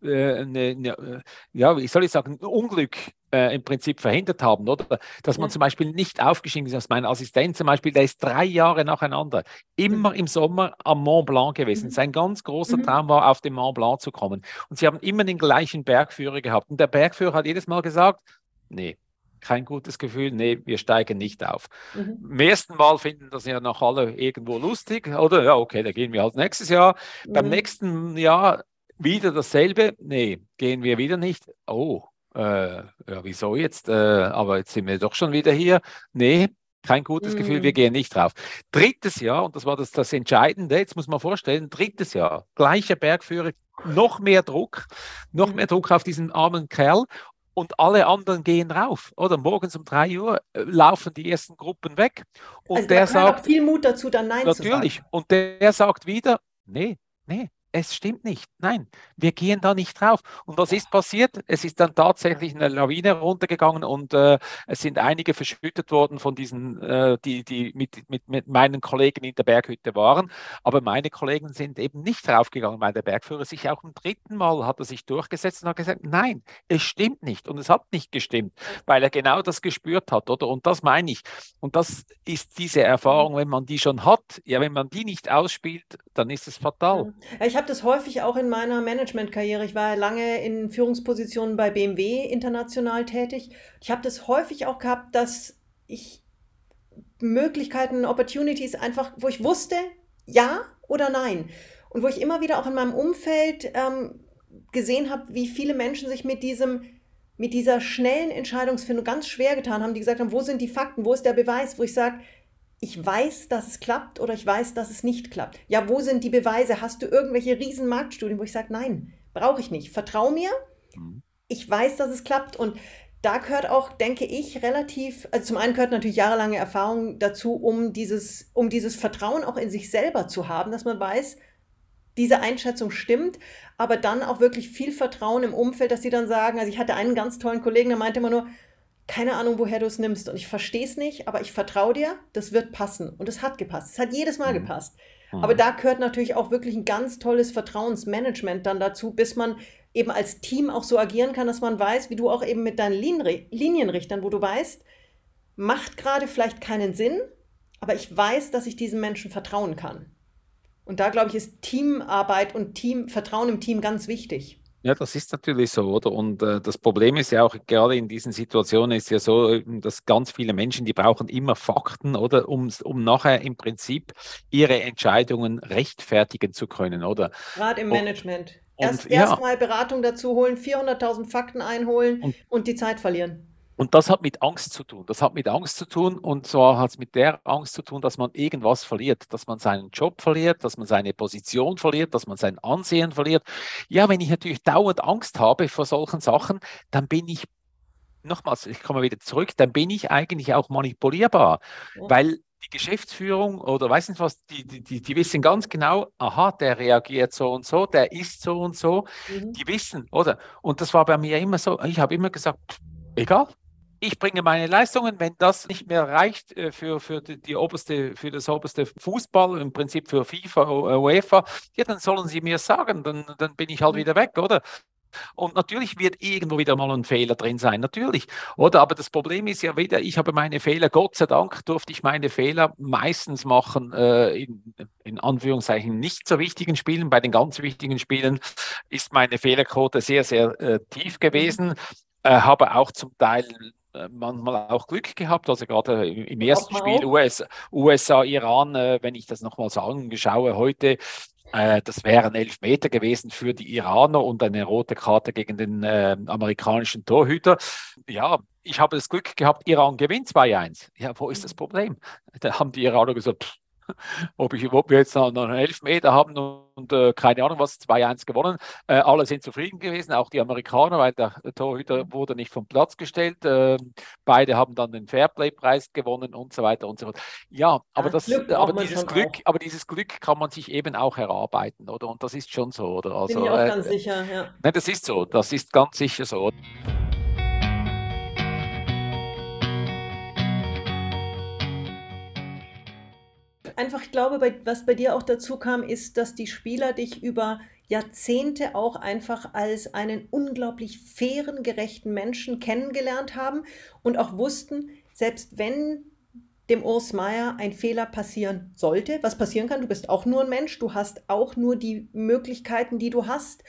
Speaker 2: eine, eine, äh, ja, wie soll ich sagen, ein Unglück äh, im Prinzip verhindert haben, oder? Dass man
Speaker 1: Ja.
Speaker 2: zum Beispiel nicht aufgestiegen ist. Mein Assistent zum Beispiel, der ist drei Jahre nacheinander immer im Sommer am Mont Blanc gewesen.
Speaker 1: Mhm.
Speaker 2: Sein ganz großer
Speaker 1: Mhm.
Speaker 2: Traum war, auf den Mont Blanc zu kommen. Und sie haben immer den gleichen Bergführer gehabt. Und der Bergführer hat jedes Mal gesagt, nee, kein gutes Gefühl, nee, wir steigen nicht auf.
Speaker 1: Mhm.
Speaker 2: Im ersten Mal finden das ja noch alle irgendwo lustig, oder? Ja, okay, da gehen wir halt nächstes Jahr. Beim
Speaker 1: Mhm.
Speaker 2: nächsten Jahr wieder dasselbe. Nee, gehen wir wieder nicht. Oh, äh, ja, wieso jetzt? Äh, aber jetzt sind wir doch schon wieder hier. Nee, kein gutes Gefühl, wir
Speaker 1: Mhm.
Speaker 2: gehen nicht drauf. Drittes Jahr, und das war das, das Entscheidende, jetzt muss man vorstellen, drittes Jahr, gleicher Bergführer, noch mehr Druck, noch
Speaker 1: Mhm.
Speaker 2: mehr Druck auf diesen armen Kerl. Und alle anderen gehen rauf, oder? Morgens um drei Uhr äh, laufen die ersten Gruppen weg. Und
Speaker 1: Also
Speaker 2: der sagt,
Speaker 1: viel Mut dazu, dann Nein zu
Speaker 2: Natürlich.
Speaker 1: sagen.
Speaker 2: Und der sagt wieder, nee, nee, es stimmt nicht. Nein, wir gehen da nicht drauf. Und was ist passiert? Es ist dann tatsächlich eine Lawine runtergegangen und äh, es sind einige verschüttet worden von diesen, äh, die, die mit, mit, mit meinen Kollegen in der Berghütte waren. Aber meine Kollegen sind eben nicht draufgegangen, weil der Bergführer sich auch im dritten Mal hat er sich durchgesetzt und hat gesagt, nein, es stimmt nicht. Und es hat nicht gestimmt, weil er genau das gespürt hat, oder? Und das meine ich. Und das ist diese Erfahrung, wenn man die schon hat, ja, wenn man die nicht ausspielt, dann ist es fatal.
Speaker 1: Ich habe das häufig auch in meiner Managementkarriere. Ich war lange in Führungspositionen bei BMW international tätig. Ich habe das häufig auch gehabt, dass ich Möglichkeiten, Opportunities einfach, wo ich wusste, ja oder nein. Und wo ich immer wieder auch in meinem Umfeld ähm, gesehen habe, wie viele Menschen sich mit diesem, mit dieser schnellen Entscheidungsfindung ganz schwer getan haben, die gesagt haben, wo sind die Fakten, wo ist der Beweis, wo ich sage, ich weiß, dass es klappt oder ich weiß, dass es nicht klappt. Ja, wo sind die Beweise? Hast du irgendwelche riesen Marktstudien, wo ich sage, nein, brauche ich nicht. Vertrau mir,
Speaker 2: Mhm.
Speaker 1: ich weiß, dass es klappt und da gehört auch, denke ich, relativ, also zum einen gehört natürlich jahrelange Erfahrung dazu, um dieses, um dieses Vertrauen auch in sich selber zu haben, dass man weiß, diese Einschätzung stimmt, aber dann auch wirklich viel Vertrauen im Umfeld, dass sie dann sagen, also ich hatte einen ganz tollen Kollegen, der meinte immer nur, keine Ahnung, woher du es nimmst und ich verstehe es nicht, aber ich vertraue dir, das wird passen und es hat gepasst, es hat jedes Mal
Speaker 2: Mhm.
Speaker 1: gepasst.
Speaker 2: Mhm.
Speaker 1: Aber da gehört natürlich auch wirklich ein ganz tolles Vertrauensmanagement dann dazu, bis man eben als Team auch so agieren kann, dass man weiß, wie du auch eben mit deinen Linienrichtern, wo du weißt, macht gerade vielleicht keinen Sinn, aber ich weiß, dass ich diesem Menschen vertrauen kann. Und da, glaube ich, ist Teamarbeit und Team, Vertrauen im Team ganz wichtig.
Speaker 2: Ja, das ist natürlich so, oder? Und äh, das Problem ist ja auch, gerade in diesen Situationen ist ja so, ähm, dass ganz viele Menschen, die brauchen immer Fakten, oder? Um, um nachher im Prinzip ihre Entscheidungen rechtfertigen zu können, oder?
Speaker 1: Gerade im Management.
Speaker 2: und
Speaker 1: Erst,
Speaker 2: ja.
Speaker 1: erst mal Beratung dazu holen, 400.000 Fakten einholen
Speaker 2: Und-
Speaker 1: und die Zeit verlieren.
Speaker 2: Und das hat mit Angst zu tun. Das hat mit Angst zu tun und zwar hat es mit der Angst zu tun, dass man irgendwas verliert, dass man seinen Job verliert, dass man seine Position verliert, dass man sein Ansehen verliert. Ja, wenn ich natürlich dauernd Angst habe vor solchen Sachen, dann bin ich, nochmals, ich komme wieder zurück, dann bin ich eigentlich auch manipulierbar,
Speaker 1: Ja.
Speaker 2: weil die Geschäftsführung oder weiß nicht was, die, die, die, wissen ganz genau, aha, der reagiert so und so, der ist so und so
Speaker 1: Mhm.
Speaker 2: die wissen, oder? Und das war bei mir immer so, ich habe immer gesagt, egal, ich bringe meine Leistungen, wenn das nicht mehr reicht äh, für, für, die, die oberste, für das oberste Fußball, im Prinzip für FIFA, U- UEFA, ja, dann sollen sie mir sagen, dann, dann bin ich halt
Speaker 1: Mhm.
Speaker 2: wieder weg, oder? Und natürlich wird irgendwo wieder mal ein Fehler drin sein, natürlich. Oder? Aber das Problem ist ja wieder, ich habe meine Fehler, Gott sei Dank durfte ich meine Fehler meistens machen äh, in, in Anführungszeichen nicht so wichtigen Spielen. Bei den ganz wichtigen Spielen ist meine Fehlerquote sehr, sehr äh, tief gewesen. Äh, habe auch zum Teil äh, manchmal auch Glück gehabt, also gerade im, ersten Spiel. US, USA, Iran, äh, wenn ich das nochmal so anschaue heute, Äh, das wären elf Meter gewesen für die Iraner und eine rote Karte gegen den äh, amerikanischen Torhüter. Ja, ich habe das Glück gehabt, Iran gewinnt 2-1. Ja, wo ist das Problem? Da haben die Iraner gesagt, pff, ob, ich, ob wir jetzt noch einen Elfmeter haben und äh, keine Ahnung was, 2-1 gewonnen. Äh, alle sind zufrieden gewesen, auch die Amerikaner, weil der, Torhüter wurde nicht vom Platz gestellt. Äh, beide haben dann den Fairplay-Preis gewonnen und so weiter und so fort. Ja, aber, das, aber, dieses Glück, aber dieses Glück kann man sich eben auch erarbeiten, oder? Und das ist schon so, oder?
Speaker 1: Also, Bin ich auch äh, ganz sicher, ja.
Speaker 2: Nein, das ist so, das ist ganz sicher so.
Speaker 1: Einfach, ich glaube, bei, was bei dir auch dazu kam, ist, dass die Spieler dich über Jahrzehnte auch einfach als einen unglaublich fairen, gerechten Menschen kennengelernt haben und auch wussten, selbst wenn dem Urs Meier ein Fehler passieren sollte, was passieren kann, du bist auch nur ein Mensch, du hast auch nur die Möglichkeiten, die du hast,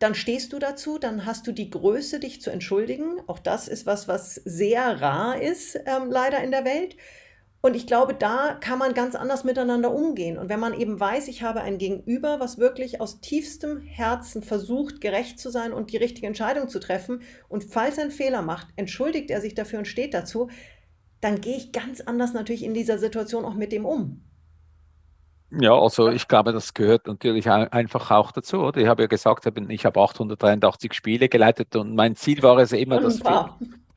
Speaker 1: dann stehst du dazu, dann hast du die Größe, dich zu entschuldigen. Auch das ist was, was sehr rar ist, ähm, leider in der Welt. Und ich glaube, da kann man ganz anders miteinander umgehen. Und wenn man eben weiß, ich habe ein Gegenüber, was wirklich aus tiefstem Herzen versucht, gerecht zu sein und die richtige Entscheidung zu treffen, und falls er einen Fehler macht, entschuldigt er sich dafür und steht dazu, dann gehe ich ganz anders natürlich in dieser Situation auch mit dem um.
Speaker 2: Ja, also ich glaube, das gehört natürlich einfach auch dazu, oder? Ich habe ja gesagt, ich habe 883 Spiele geleitet und mein Ziel war es immer, das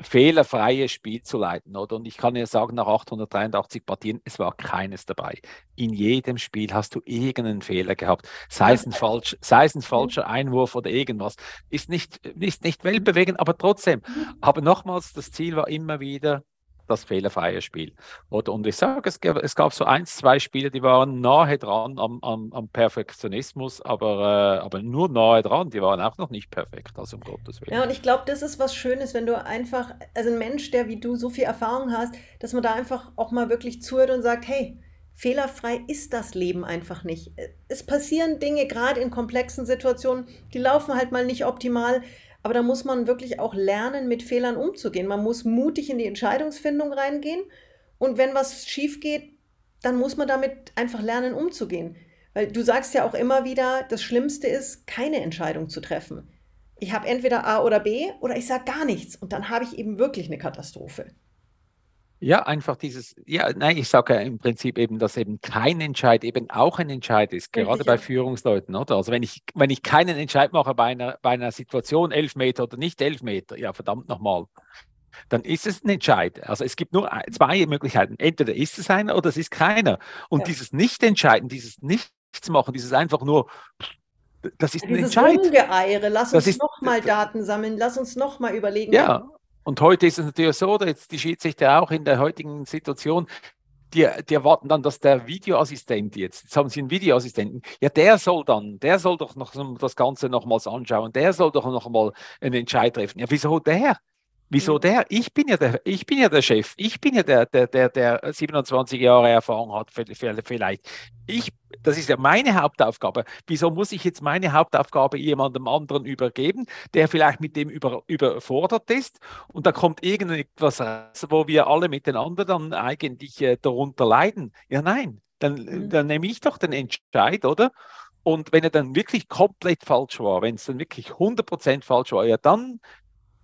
Speaker 2: fehlerfreie Spiel zu leiten, oder? Und ich kann ja sagen, nach 883 Partien, es war keines dabei. In jedem Spiel hast du irgendeinen Fehler gehabt, sei es ein, falsch, sei es ein falscher Einwurf oder irgendwas. Ist nicht, ist nicht weltbewegend, aber trotzdem. Aber nochmals, das Ziel war immer wieder, das fehlerfreie Spiel. Oder, und ich sage, es gab, es gab so ein, zwei Spiele, die waren nahe dran am, am, am Perfektionismus, aber, äh, aber nur nahe dran, die waren auch noch nicht perfekt, also um Gottes Willen.
Speaker 1: Ja, und ich glaube, das ist was Schönes, wenn du einfach, also ein Mensch, der wie du so viel Erfahrung hast, dass man da einfach auch mal wirklich zuhört und sagt, hey, Fehlerfrei ist das Leben einfach nicht. Es passieren Dinge, gerade in komplexen Situationen, die laufen halt mal nicht optimal. Aber da muss man wirklich auch lernen, mit Fehlern umzugehen. Man muss mutig in die Entscheidungsfindung reingehen. Und wenn was schief geht, dann muss man damit einfach lernen, umzugehen. Weil du sagst ja auch immer wieder, das Schlimmste ist, keine Entscheidung zu treffen. Ich habe entweder A oder B oder ich sage gar nichts. Und dann habe ich eben wirklich eine Katastrophe.
Speaker 2: Ja, einfach dieses, ja, nein, ich sage ja im Prinzip eben, dass eben kein Entscheid eben auch ein Entscheid ist, gerade Richtig, bei. Führungsleuten, oder? Also wenn ich, wenn ich keinen Entscheid mache bei einer, bei einer Situation, elf Meter oder nicht elf Meter, ja, verdammt nochmal, dann ist es ein Entscheid. Also es gibt nur zwei Möglichkeiten. Entweder ist es einer oder es ist keiner. Und ja. dieses Nicht-Entscheiden, dieses Nichts-Machen, dieses einfach nur, das ist ein Dieses Entscheid.
Speaker 1: Rumgeeiere, lass uns nochmal Daten sammeln, lass uns nochmal überlegen.
Speaker 2: Ja, und heute ist es natürlich so, jetzt die Schiedsrichter auch in der heutigen Situation, die, die, erwarten dann, dass der Videoassistent jetzt, jetzt haben sie einen Videoassistenten, ja, der soll dann, der soll doch noch das Ganze nochmals anschauen, der soll doch noch mal einen Entscheid treffen. Ja, wieso der? Wieso der? Ich bin ja der, ich bin ja der Chef. Ich bin ja der, der, der, der 27 Jahre Erfahrung hat, vielleicht. Ich, das ist ja meine Hauptaufgabe. Wieso muss ich jetzt meine Hauptaufgabe jemandem anderen übergeben, der vielleicht mit dem über, überfordert ist? Und da kommt irgendetwas raus, wo wir alle miteinander dann eigentlich äh, darunter leiden. Ja, nein. Dann, mhm. dann nehme ich doch den Entscheid, oder? Und wenn er dann wirklich komplett falsch war, wenn es dann wirklich 100% falsch war, ja, dann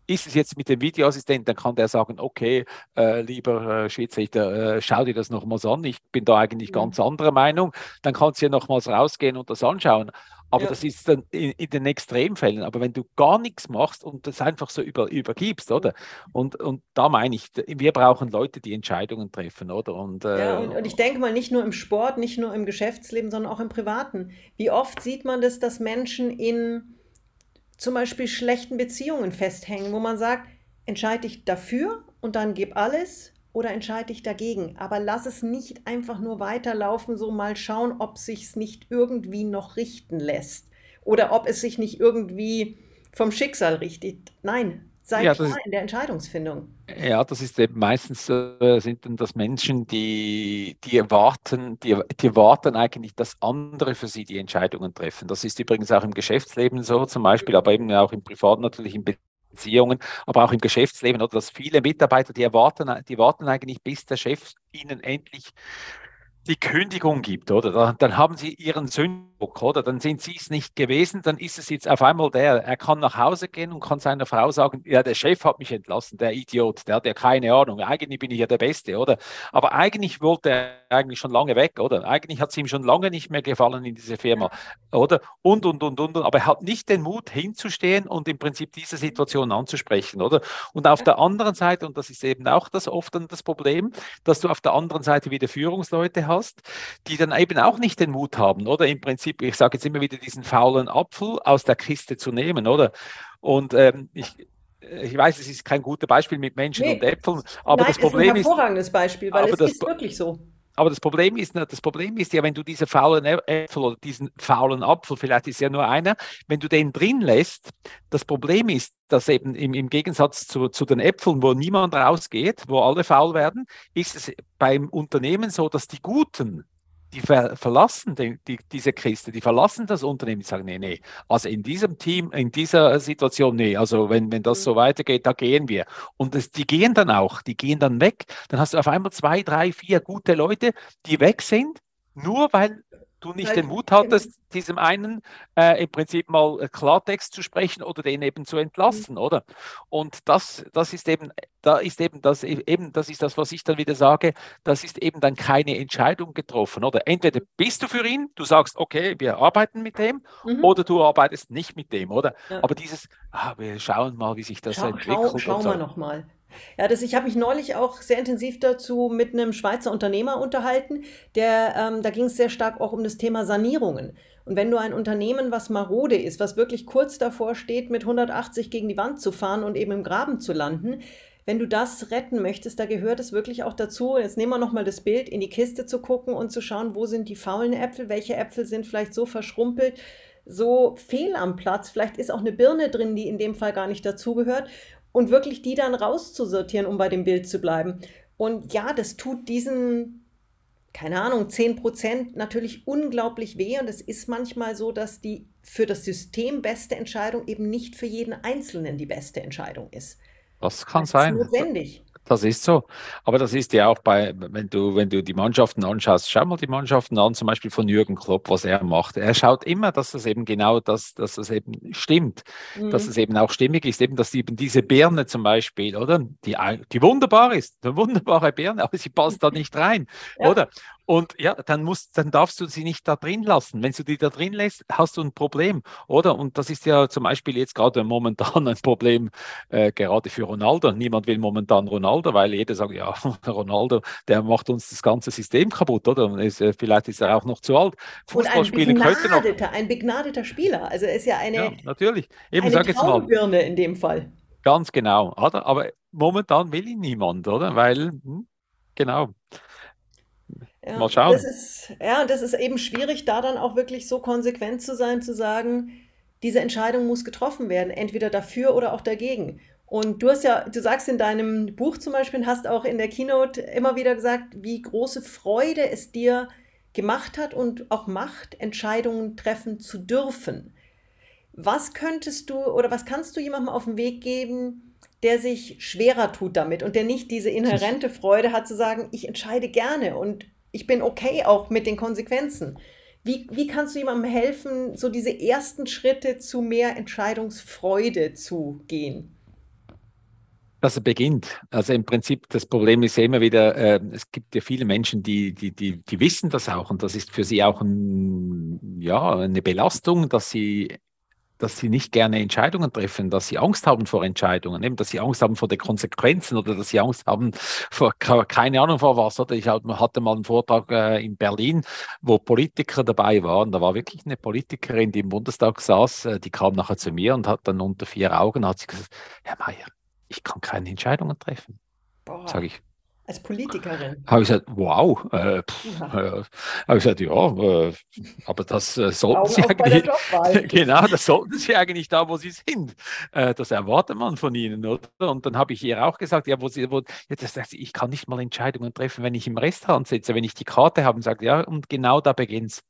Speaker 2: ist es jetzt mit dem Videoassistenten, dann kann der sagen, okay, äh, lieber äh, Schiedsrichter, äh, schau dir das nochmals an. Ich bin da eigentlich ganz mhm. anderer Meinung. Dann kannst du ja nochmals rausgehen und das anschauen. Aber ja. das ist dann in, in, den Extremfällen. Aber wenn du gar nichts machst und das einfach so über, übergibst, oder? Und, und da meine ich, wir brauchen Leute, die Entscheidungen treffen, oder?
Speaker 1: Und, äh, ja, und, und ich denke mal, nicht nur im Sport, nicht nur im Geschäftsleben, sondern auch im Privaten. Wie oft sieht man das, dass Menschen in zum Beispiel schlechten Beziehungen festhängen, wo man sagt, entscheide ich dafür und dann gib alles oder entscheide ich dagegen. Aber lass es nicht einfach nur weiterlaufen, so mal schauen, ob sich nicht irgendwie noch richten lässt oder ob es sich nicht irgendwie vom Schicksal richtet. Nein, sei ja, klar in der Entscheidungsfindung.
Speaker 2: Ja, das ist eben meistens äh, sind dann das Menschen, die, die erwarten, die, die erwarten eigentlich, dass andere für sie die Entscheidungen treffen. Das ist übrigens auch im Geschäftsleben so zum Beispiel, aber eben auch im Privat natürlich in Beziehungen, aber auch im Geschäftsleben, oder dass viele Mitarbeiter, die erwarten, die warten eigentlich, bis der Chef ihnen endlich die Kündigung gibt, oder? Dann haben sie ihren Sünden oder? Dann sind sie es nicht gewesen, dann ist es jetzt auf einmal der, er kann nach Hause gehen und kann seiner Frau sagen, ja, der Chef hat mich entlassen, der Idiot, der hat ja keine Ahnung, eigentlich bin ich ja der Beste, oder? Aber eigentlich wollte er eigentlich schon lange weg, oder? Eigentlich hat es ihm schon lange nicht mehr gefallen in diese Firma, oder? Und, und, und, und, aber er hat nicht den Mut hinzustehen und im Prinzip diese Situation anzusprechen, oder? Und auf der anderen Seite, und das ist eben auch das oft das Problem, dass du auf der anderen Seite wieder Führungsleute hast, die dann eben auch nicht den Mut haben, oder? Im Prinzip Prinzip, ich sage jetzt immer wieder, diesen faulen Apfel aus der Kiste zu nehmen, oder? Und ähm, ich, ich weiß, es ist kein gutes Beispiel mit Menschen nee. und Äpfeln, aber Nein, das Problem ist.
Speaker 1: ein hervorragendes ist, Beispiel, weil es das, ist wirklich so.
Speaker 2: Aber das Problem ist, das Problem ist ja, wenn du diese faulen Äpfel oder diesen faulen Apfel, vielleicht ist ja nur einer, wenn du den drin lässt, das Problem ist, dass eben im, im Gegensatz zu, zu den Äpfeln, wo niemand rausgeht, wo alle faul werden, ist es beim Unternehmen so, dass die Guten, die ver verlassen die, die, diese Kiste, die verlassen das Unternehmen, die sagen, nee, nee, also in diesem Team, in dieser Situation, nee, also wenn, wenn das so mhm. weitergeht, da gehen wir. Und das, die gehen dann auch, die gehen dann weg. Dann hast du auf einmal zwei, drei, vier gute Leute, die weg sind, nur weil du nicht den Mut hattest, diesem einen äh, im Prinzip mal äh, Klartext zu sprechen oder den eben zu entlassen, mhm. oder? Und das, das ist eben, da ist eben das, e, eben, das ist das, was ich dann wieder sage, das ist eben dann keine Entscheidung getroffen, oder? Entweder bist du für ihn, du sagst, okay, wir arbeiten mit dem, mhm. oder du arbeitest nicht mit dem, oder? Ja. Aber dieses, ah, wir schauen mal, wie sich das schau, entwickelt.
Speaker 1: Schau, schau so. mal nochmal. Ja, das, ich habe mich neulich auch sehr intensiv dazu mit einem Schweizer Unternehmer unterhalten, der, ähm, da ging es sehr stark auch um das Thema Sanierungen. Und wenn du ein Unternehmen, was marode ist, was wirklich kurz davor steht, mit 180 gegen die Wand zu fahren und eben im Graben zu landen, wenn du das retten möchtest, da gehört es wirklich auch dazu, jetzt nehmen wir nochmal das Bild, in die Kiste zu gucken und zu schauen, wo sind die faulen Äpfel, welche Äpfel sind vielleicht so verschrumpelt, so fehl am Platz, vielleicht ist auch eine Birne drin, die in dem Fall gar nicht dazugehört und wirklich die dann rauszusortieren, um bei dem Bild zu bleiben. Und ja, das tut diesen, keine Ahnung, 10 Prozent natürlich unglaublich weh. Und es ist manchmal so, dass die für das System beste Entscheidung eben nicht für jeden Einzelnen die beste Entscheidung ist.
Speaker 2: Das kann das sein.
Speaker 1: Ist notwendig.
Speaker 2: Das ist so. Aber das ist ja auch bei, wenn du, wenn du die Mannschaften anschaust, schau mal die Mannschaften an, zum Beispiel von Jürgen Klopp, was er macht. Er schaut immer, dass das eben genau das, dass das eben stimmt, mhm. dass es eben auch stimmig ist, eben, dass eben diese Birne zum Beispiel, oder? Die, die wunderbar ist, eine wunderbare Birne, aber sie passt da nicht rein, ja. oder? Und ja, dann musst, dann darfst du sie nicht da drin lassen. Wenn du die da drin lässt, hast du ein Problem, oder? Und das ist ja zum Beispiel jetzt gerade momentan ein Problem, äh, gerade für Ronaldo. Niemand will momentan Ronaldo, weil jeder sagt, ja, Ronaldo, der macht uns das ganze System kaputt, oder? Ist, äh, vielleicht ist er auch noch zu alt.
Speaker 1: Fußball spielen könnte noch. Ein begnadeter Spieler. Also ist ja eine, ja,
Speaker 2: natürlich. Eben,
Speaker 1: eine sag jetzt mal. in dem Fall.
Speaker 2: Ganz genau, oder? Aber momentan will ihn niemand, oder? Weil, hm, genau.
Speaker 1: Ja, Mal schauen. Das ist, ja, das ist eben schwierig, da dann auch wirklich so konsequent zu sein, zu sagen, diese Entscheidung muss getroffen werden, entweder dafür oder auch dagegen. Und du hast ja, du sagst in deinem Buch zum Beispiel, hast auch in der Keynote immer wieder gesagt, wie große Freude es dir gemacht hat und auch macht, Entscheidungen treffen zu dürfen. Was könntest du oder was kannst du jemandem auf den Weg geben, der sich schwerer tut damit und der nicht diese inhärente Freude hat zu sagen, ich entscheide gerne und ich bin okay auch mit den Konsequenzen. Wie, wie kannst du jemandem helfen, so diese ersten Schritte zu mehr Entscheidungsfreude zu gehen?
Speaker 2: dass er beginnt. Also im Prinzip, das Problem ist ja immer wieder, äh, es gibt ja viele Menschen, die, die, die, die wissen das auch und das ist für sie auch ein, ja, eine Belastung, dass sie dass sie nicht gerne Entscheidungen treffen, dass sie Angst haben vor Entscheidungen, eben, dass sie Angst haben vor den Konsequenzen oder dass sie Angst haben vor keine Ahnung vor was. Oder ich hatte mal einen Vortrag äh, in Berlin, wo Politiker dabei waren. Da war wirklich eine Politikerin, die im Bundestag saß, äh, die kam nachher zu mir und hat dann unter vier Augen hat sie gesagt, Herr Mayer, ich kann keine Entscheidungen treffen. Sage ich,
Speaker 1: als Politikerin.
Speaker 2: Habe ich gesagt, wow. Äh, pff, ja. äh, habe ich gesagt, ja, äh, aber das äh, sollten Sie eigentlich. genau, das sollten Sie eigentlich da, wo Sie sind. Äh, das erwartet man von Ihnen, oder? Und dann habe ich ihr auch gesagt, ja, wo Sie, wo, ja, das, das, ich kann nicht mal Entscheidungen treffen, wenn ich im Restaurant sitze, wenn ich die Karte habe und sage, ja, und genau da beginnt es.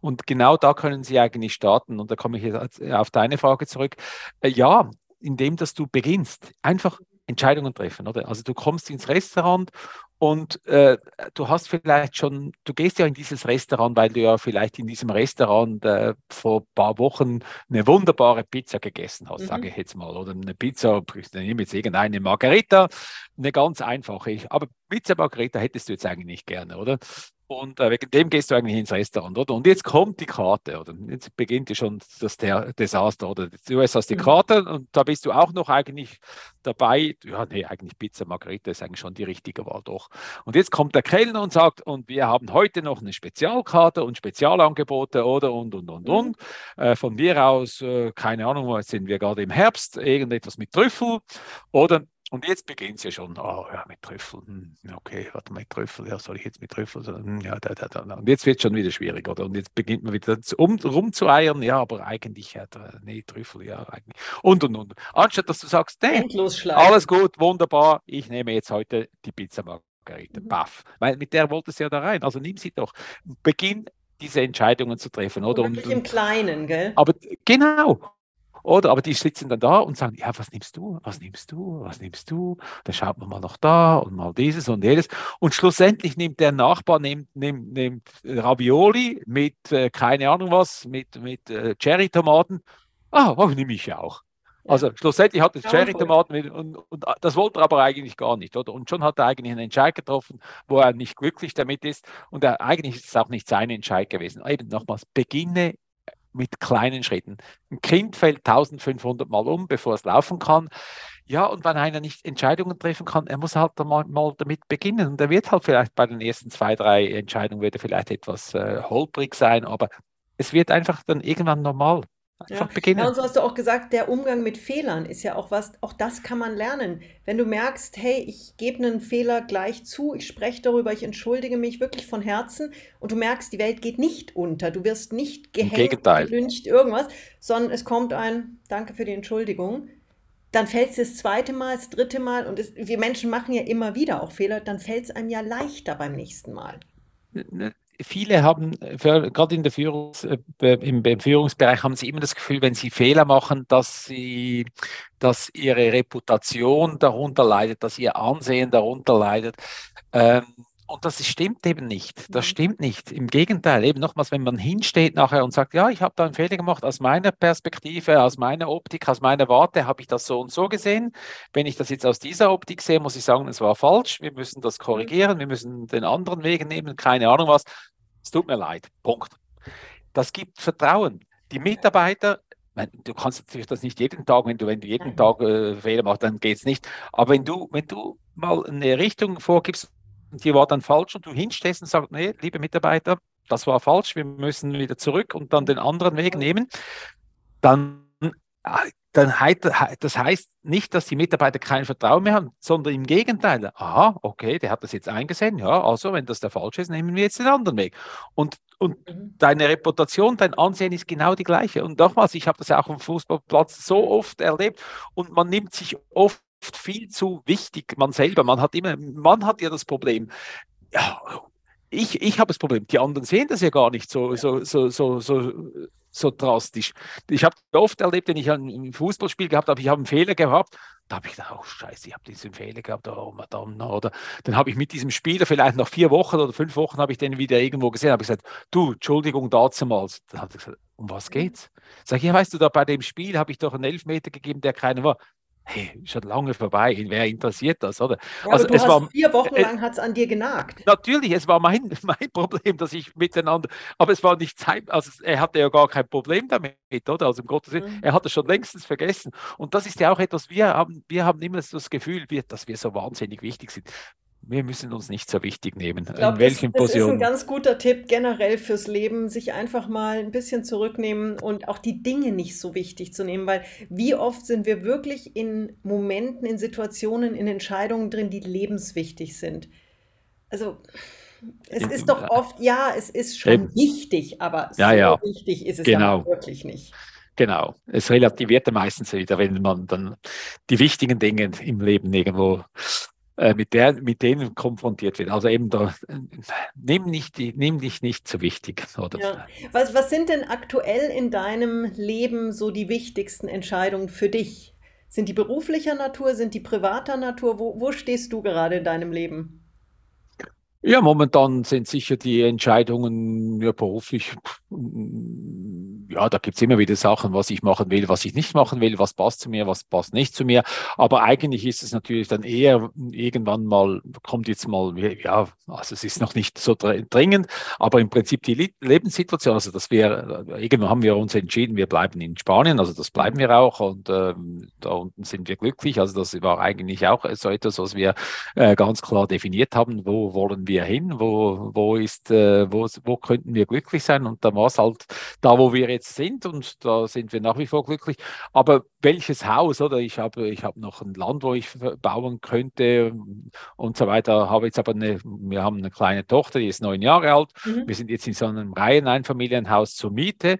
Speaker 2: Und genau da können Sie eigentlich starten. Und da komme ich jetzt auf deine Frage zurück. Äh, ja, indem dass du beginnst. Einfach Entscheidungen treffen, oder? Also du kommst ins Restaurant und äh, du hast vielleicht schon, du gehst ja in dieses Restaurant, weil du ja vielleicht in diesem Restaurant äh, vor ein paar Wochen eine wunderbare Pizza gegessen hast, mhm. sage ich jetzt mal. Oder eine Pizza, ich nehme jetzt irgendeine Margarita, eine ganz einfache. Aber Pizza Margarita hättest du jetzt eigentlich nicht gerne, oder? Und äh, wegen dem gehst du eigentlich ins Restaurant, oder? Und jetzt kommt die Karte, oder? Jetzt beginnt ja schon das der Desaster, oder? Du hast die mhm. Karte und da bist du auch noch eigentlich dabei. Ja, nee, eigentlich Pizza Margherita ist eigentlich schon die richtige Wahl, doch. Und jetzt kommt der Kellner und sagt, und wir haben heute noch eine Spezialkarte und Spezialangebote, oder? Und, und, und, mhm. und. Äh, von mir aus, äh, keine Ahnung, jetzt sind wir gerade im Herbst, irgendetwas mit Trüffel, oder? Und jetzt beginnt es ja schon, oh ja, mit Trüffel, hm, okay, warte mal, mit Trüffel, ja, soll ich jetzt mit Trüffel? Hm, ja, da, da, da. Und jetzt wird es schon wieder schwierig, oder? Und jetzt beginnt man wieder um, rumzueiern, ja, aber eigentlich, ja, nee, Trüffel, ja, eigentlich. Und, und, und. Anstatt, dass du sagst, nee, alles gut, wunderbar, ich nehme jetzt heute die Pizza Margarita, mhm. baff. Weil mit der wolltest du ja da rein, also nimm sie doch. Beginn diese Entscheidungen zu treffen, oder?
Speaker 1: Und, und, im Kleinen, gell?
Speaker 2: Aber genau. Oder? Aber die sitzen dann da und sagen, ja, was nimmst du? Was nimmst du? Was nimmst du? Da schaut man mal noch da und mal dieses und jedes. Und schlussendlich nimmt der Nachbar nimmt, nimmt, nimmt Ravioli mit, äh, keine Ahnung was, mit, mit äh, Cherry-Tomaten. Ah, oh, nehme ich ja auch. Also schlussendlich hat er Cherry-Tomaten und, und, das wollte er aber eigentlich gar nicht, oder? Und schon hat er eigentlich einen Entscheid getroffen, wo er nicht glücklich damit ist. Und er, eigentlich ist es auch nicht sein Entscheid gewesen. Eben nochmals, beginne mit kleinen Schritten. Ein Kind fällt 1500 Mal um, bevor es laufen kann. Ja, und wenn einer nicht Entscheidungen treffen kann, er muss halt mal, mal damit beginnen. Und er wird halt vielleicht bei den ersten zwei, drei Entscheidungen wird vielleicht etwas äh, holprig sein, aber es wird einfach dann irgendwann normal.
Speaker 1: Einfach ja. beginnen. Ja, und so hast du auch gesagt, der Umgang mit Fehlern ist ja auch was, auch das kann man lernen. Wenn du merkst, hey, ich gebe einen Fehler gleich zu, ich spreche darüber, ich entschuldige mich wirklich von Herzen und du merkst, die Welt geht nicht unter, du wirst nicht gehängt, gelüncht, irgendwas, sondern es kommt ein Danke für die Entschuldigung. Dann fällt es das zweite Mal, das dritte Mal und es, wir Menschen machen ja immer wieder auch Fehler, dann fällt es einem ja leichter beim nächsten Mal
Speaker 2: viele haben, für, gerade in der Führungs, äh, im, im, Führungsbereich, haben sie immer das Gefühl, wenn sie Fehler machen, dass sie, dass ihre Reputation darunter leidet, dass ihr Ansehen darunter leidet. Ähm, und das stimmt eben nicht. Das stimmt nicht. Im Gegenteil, eben nochmals, wenn man hinsteht nachher und sagt, ja, ich habe da einen Fehler gemacht, aus meiner Perspektive, aus meiner Optik, aus meiner Warte habe ich das so und so gesehen. Wenn ich das jetzt aus dieser Optik sehe, muss ich sagen, es war falsch. Wir müssen das korrigieren, wir müssen den anderen Weg nehmen, keine Ahnung was. Es tut mir leid. Punkt. Das gibt Vertrauen. Die Mitarbeiter du kannst natürlich das nicht jeden Tag, wenn du, wenn du jeden Tag äh, Fehler machst, dann geht es nicht. Aber wenn du, wenn du mal eine Richtung vorgibst, die war dann falsch und du hinstehst und sagst, nee, liebe Mitarbeiter, das war falsch, wir müssen wieder zurück und dann den anderen Weg nehmen, dann, äh, dann das heißt nicht, dass die Mitarbeiter kein Vertrauen mehr haben, sondern im Gegenteil. Aha, okay, der hat das jetzt eingesehen, ja, also wenn das der falsche ist, nehmen wir jetzt den anderen Weg. Und, und mhm. deine Reputation, dein Ansehen ist genau die gleiche. Und nochmals, ich habe das ja auch am Fußballplatz so oft erlebt und man nimmt sich oft viel zu wichtig, man selber. Man hat immer, man hat ja das Problem. Ja, ich, ich habe das Problem. Die anderen sehen das ja gar nicht so, so, so, so, so, so drastisch. Ich habe oft erlebt, wenn ich ein Fußballspiel gehabt habe, ich habe einen Fehler gehabt, da habe ich gedacht, oh Scheiße, ich habe diesen Fehler gehabt, oh Madame, oder dann habe ich mit diesem Spieler vielleicht nach vier Wochen oder fünf Wochen habe ich den wieder irgendwo gesehen, habe ich gesagt, du, Entschuldigung damals. Dann hat er gesagt, um was geht's? Sag ich, ja, weißt du, da bei dem Spiel habe ich doch einen Elfmeter gegeben, der keiner war hey, schon lange vorbei, wer interessiert das, oder?
Speaker 1: Ja, also es war vier Wochen äh, lang hat es an dir genagt.
Speaker 2: Natürlich, es war mein, mein Problem, dass ich miteinander, aber es war nicht sein, also er hatte ja gar kein Problem damit, oder? Also im Gottes Willen, mhm. er hat es schon längstens vergessen. Und das ist ja auch etwas, wir haben, wir haben immer das Gefühl, dass wir so wahnsinnig wichtig sind wir müssen uns nicht so wichtig nehmen.
Speaker 1: Ich glaub, in welchen das, das ist ein ganz guter Tipp generell fürs Leben, sich einfach mal ein bisschen zurücknehmen und auch die Dinge nicht so wichtig zu nehmen, weil wie oft sind wir wirklich in Momenten, in Situationen, in Entscheidungen drin, die lebenswichtig sind. Also es ist doch oft, ja, es ist schon Eben. wichtig, aber
Speaker 2: so ja.
Speaker 1: wichtig ist es
Speaker 2: genau.
Speaker 1: ja wirklich nicht.
Speaker 2: Genau, es relativiert ja meistens wieder, wenn man dann die wichtigen Dinge im Leben irgendwo äh, mit, der, mit denen konfrontiert wird. Also eben da, nimm, nicht nimm dich nicht zu wichtig. Oder?
Speaker 1: Ja. Was, was sind denn aktuell in deinem Leben so die wichtigsten Entscheidungen für dich? Sind die beruflicher Natur? Sind die privater Natur? Wo, wo stehst du gerade in deinem Leben?
Speaker 2: Ja, momentan sind sicher die Entscheidungen ja, beruflich, ja, da gibt's immer wieder Sachen, was ich machen will, was ich nicht machen will, was passt zu mir, was passt nicht zu mir. Aber eigentlich ist es natürlich dann eher irgendwann mal, kommt jetzt mal, ja, also es ist noch nicht so dringend, aber im Prinzip die Lebenssituation, also dass wir, irgendwann haben wir uns entschieden, wir bleiben in Spanien, also das bleiben wir auch und ähm, da unten sind wir glücklich. Also das war eigentlich auch so etwas, was wir äh, ganz klar definiert haben, wo wollen wir wir hin? Wo, wo, ist, äh, wo, wo könnten wir glücklich sein? Und da war es halt da, wo wir jetzt sind und da sind wir nach wie vor glücklich. Aber welches Haus, oder? Ich habe, ich habe noch ein Land, wo ich bauen könnte und so weiter. Habe jetzt aber eine, wir haben eine kleine Tochter, die ist neun Jahre alt. Mhm. Wir sind jetzt in so einem Reiheneinfamilienhaus zur Miete.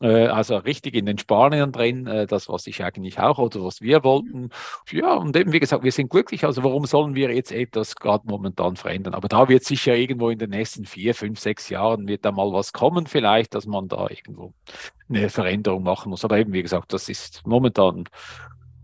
Speaker 2: Äh, also richtig in den Spaniern drin, äh, das, was ich eigentlich auch oder was wir wollten. Ja, und eben, wie gesagt, wir sind glücklich. Also warum sollen wir jetzt etwas gerade momentan verändern? Aber da wird sicher irgendwo in den nächsten vier, fünf, sechs Jahren wird da mal was kommen, vielleicht, dass man da irgendwo eine Veränderung machen muss. Aber eben, wie gesagt, das ist momentan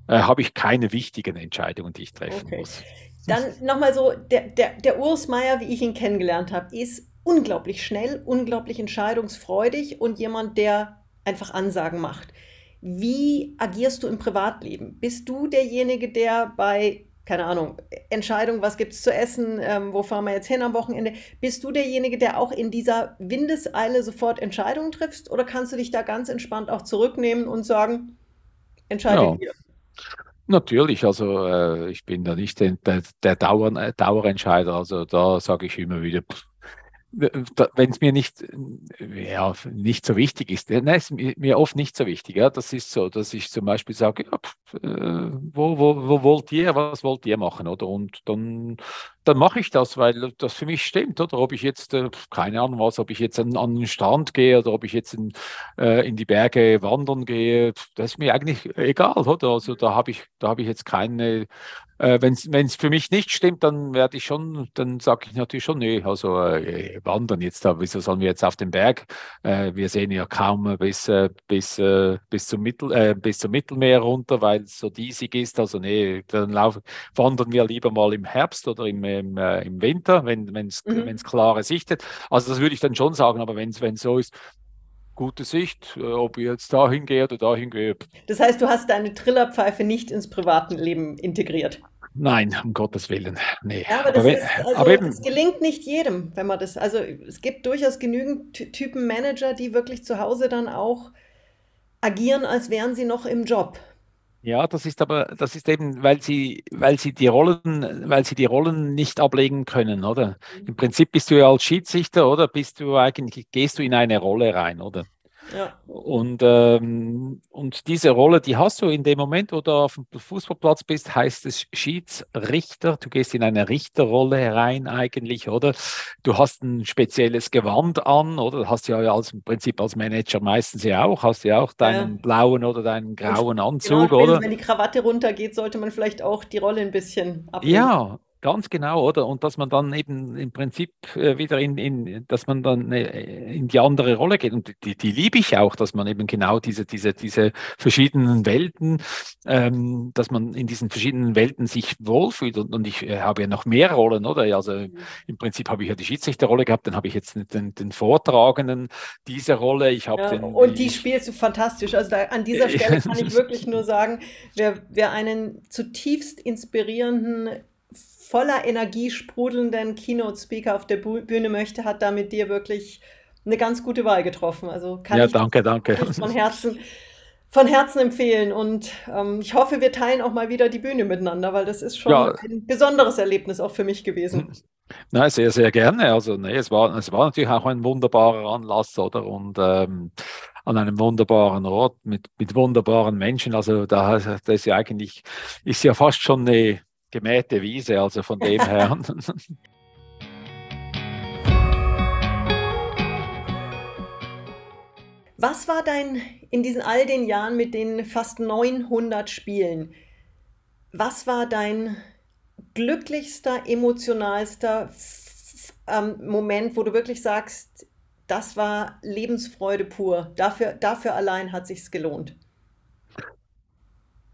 Speaker 2: äh, habe ich keine wichtigen Entscheidungen, die ich treffen okay. muss.
Speaker 1: Dann nochmal so, der, der, der Urs Meier, wie ich ihn kennengelernt habe, ist unglaublich schnell, unglaublich entscheidungsfreudig und jemand, der einfach Ansagen macht. Wie agierst du im Privatleben? Bist du derjenige, der bei, keine Ahnung, Entscheidung, was gibt es zu essen, ähm, wo fahren wir jetzt hin am Wochenende, bist du derjenige, der auch in dieser Windeseile sofort Entscheidungen triffst? Oder kannst du dich da ganz entspannt auch zurücknehmen und sagen, entscheide ja. ihr?
Speaker 2: Natürlich, also äh, ich bin da nicht der, der, der Dauer, Dauerentscheider, also da sage ich immer wieder, pff, wenn es mir nicht, ja, nicht so wichtig ist, nein, ist mir oft nicht so wichtig. Ja, das ist so, dass ich zum Beispiel sage, ja, äh, wo, wo, wo wollt ihr, was wollt ihr machen, oder? Und dann, dann mache ich das, weil das für mich stimmt, oder? Ob ich jetzt, äh, keine Ahnung was, ob ich jetzt an, an den Strand gehe oder ob ich jetzt in, äh, in die Berge wandern gehe, das ist mir eigentlich egal, oder? Also da habe ich, da habe ich jetzt keine äh, Wenn es für mich nicht stimmt, dann werde ich schon, dann sage ich natürlich schon, nee, also äh, wandern jetzt da, wieso sollen wir jetzt auf den Berg? Äh, wir sehen ja kaum bis, äh, bis, äh, bis, zum Mittel, äh, bis zum Mittelmeer runter, weil es so diesig ist. Also nee, dann lauf, wandern wir lieber mal im Herbst oder im, im, im Winter, wenn es mhm. klare Sicht hat. Also das würde ich dann schon sagen, aber wenn es so ist, gute Sicht, ob ich jetzt dahin gehe oder dahin gehe.
Speaker 1: Das heißt, du hast deine Trillerpfeife nicht ins private Leben integriert?
Speaker 2: Nein, um Gottes Willen. Nee.
Speaker 1: Ja, aber das, aber, ist, also, aber eben, das gelingt nicht jedem, wenn man das. Also es gibt durchaus genügend Typen Manager, die wirklich zu Hause dann auch agieren, als wären sie noch im Job.
Speaker 2: Ja, das ist aber, das ist eben, weil sie, weil sie die Rollen, weil sie die Rollen nicht ablegen können, oder? Mhm. Im Prinzip bist du ja als Schiedsrichter, oder? Bist du eigentlich, gehst du in eine Rolle rein, oder? Ja. Und, ähm, und diese Rolle, die hast du in dem Moment, wo du auf dem Fußballplatz bist, heißt es Schiedsrichter. Du gehst in eine Richterrolle rein eigentlich, oder? Du hast ein spezielles Gewand an, oder? Du hast ja als, im Prinzip als Manager meistens ja auch, hast ja auch deinen ja. blauen oder deinen grauen Anzug, genau, oder?
Speaker 1: Wenn die Krawatte runtergeht, sollte man vielleicht auch die Rolle ein bisschen
Speaker 2: ablegen. Ja, Ganz genau, oder? Und dass man dann eben im Prinzip äh, wieder in, in, dass man dann äh, in die andere Rolle geht. Und die, die liebe ich auch, dass man eben genau diese, diese, diese verschiedenen Welten, ähm, dass man in diesen verschiedenen Welten sich wohlfühlt. Und, und ich äh, habe ja noch mehr Rollen, oder? Also mhm. im Prinzip habe ich ja die Schiedsrichterrolle gehabt, dann habe ich jetzt den, den Vortragenden diese Rolle. Ich habe ja, den,
Speaker 1: und die ich, spielst du fantastisch. Also da, an dieser Stelle kann ich wirklich nur sagen, wer, wer einen zutiefst inspirierenden voller Energie sprudelnden Keynote-Speaker auf der Bühne möchte, hat da mit dir wirklich eine ganz gute Wahl getroffen. Also kann
Speaker 2: ja,
Speaker 1: ich
Speaker 2: danke, danke.
Speaker 1: von Herzen, von Herzen empfehlen. Und ähm, ich hoffe, wir teilen auch mal wieder die Bühne miteinander, weil das ist schon ja. ein besonderes Erlebnis auch für mich gewesen.
Speaker 2: Nein, sehr, sehr gerne. Also, nee, es war, es war natürlich auch ein wunderbarer Anlass, oder? Und ähm, an einem wunderbaren Ort mit, mit wunderbaren Menschen. Also da das ist ja eigentlich, ist ja fast schon eine, gemähte Wiese, also von dem her.
Speaker 1: Was war dein, in diesen all den Jahren mit den fast 900 Spielen, was war dein glücklichster, emotionalster ähm, Moment, wo du wirklich sagst, das war Lebensfreude pur. Dafür, dafür allein hat sich's gelohnt.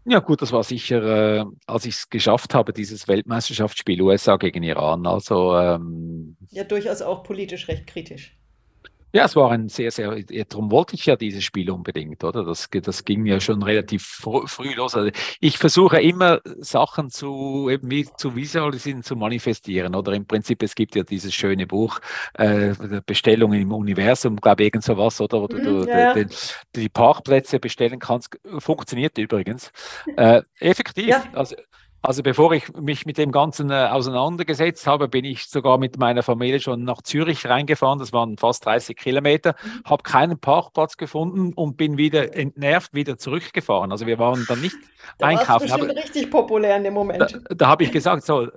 Speaker 2: Ja, gut, das war sicher, äh, als ich es geschafft habe, dieses Weltmeisterschaftsspiel USA gegen Iran. Also ähm,
Speaker 1: ja, durchaus auch politisch recht kritisch.
Speaker 2: Ja, es war ein sehr, sehr, darum wollte ich ja dieses Spiel unbedingt, oder? Das, das ging ja schon relativ früh los. Also ich versuche immer Sachen zu, eben zu visualisieren, zu manifestieren, oder? Im Prinzip, es gibt ja dieses schöne Buch, äh, Bestellungen im Universum, glaube ich, irgend sowas, oder? Wo mhm, du ja. die, die, Parkplätze bestellen kannst. Funktioniert übrigens. Äh, effektiv. Ja. Also, also bevor ich mich mit dem Ganzen äh, auseinandergesetzt habe, bin ich sogar mit meiner Familie schon nach Zürich reingefahren. Das waren fast 30 Kilometer, mhm. habe keinen Parkplatz gefunden und bin wieder entnervt wieder zurückgefahren. Also wir waren dann nicht da einkaufen.
Speaker 1: Das bestimmt richtig populär in dem Moment.
Speaker 2: Da, da habe ich gesagt, so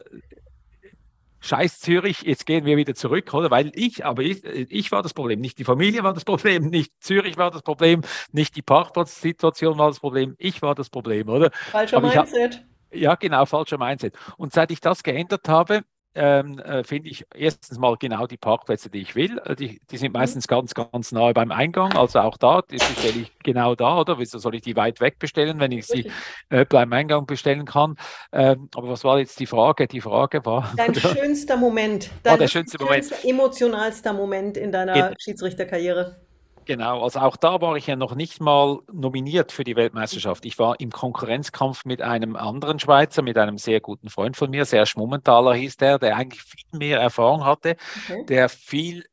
Speaker 2: Scheiß Zürich, jetzt gehen wir wieder zurück, oder? Weil ich, aber ich, ich war das Problem, nicht die Familie war das Problem, nicht Zürich war das Problem, nicht die Parkplatzsituation war das Problem, ich war das Problem, oder?
Speaker 1: Falscher Mindset.
Speaker 2: Ja, genau, falscher Mindset. Und seit ich das geändert habe, ähm, äh, finde ich erstens mal genau die Parkplätze, die ich will. Äh, die, die sind mhm. meistens ganz, ganz nahe beim Eingang. Also auch da, die bestelle ich genau da, oder? Wieso soll ich die weit weg bestellen, wenn ich sie äh, beim Eingang bestellen kann? Ähm, aber was war jetzt die Frage? Die Frage war.
Speaker 1: Dein schönster Moment.
Speaker 2: Dein ah, schönste Moment.
Speaker 1: emotionalster Moment in deiner in, Schiedsrichterkarriere.
Speaker 2: Genau, also auch da war ich ja noch nicht mal nominiert für die Weltmeisterschaft. Ich war im Konkurrenzkampf mit einem anderen Schweizer, mit einem sehr guten Freund von mir, Serge Mummentaler hieß der, der eigentlich viel mehr Erfahrung hatte, okay. der viel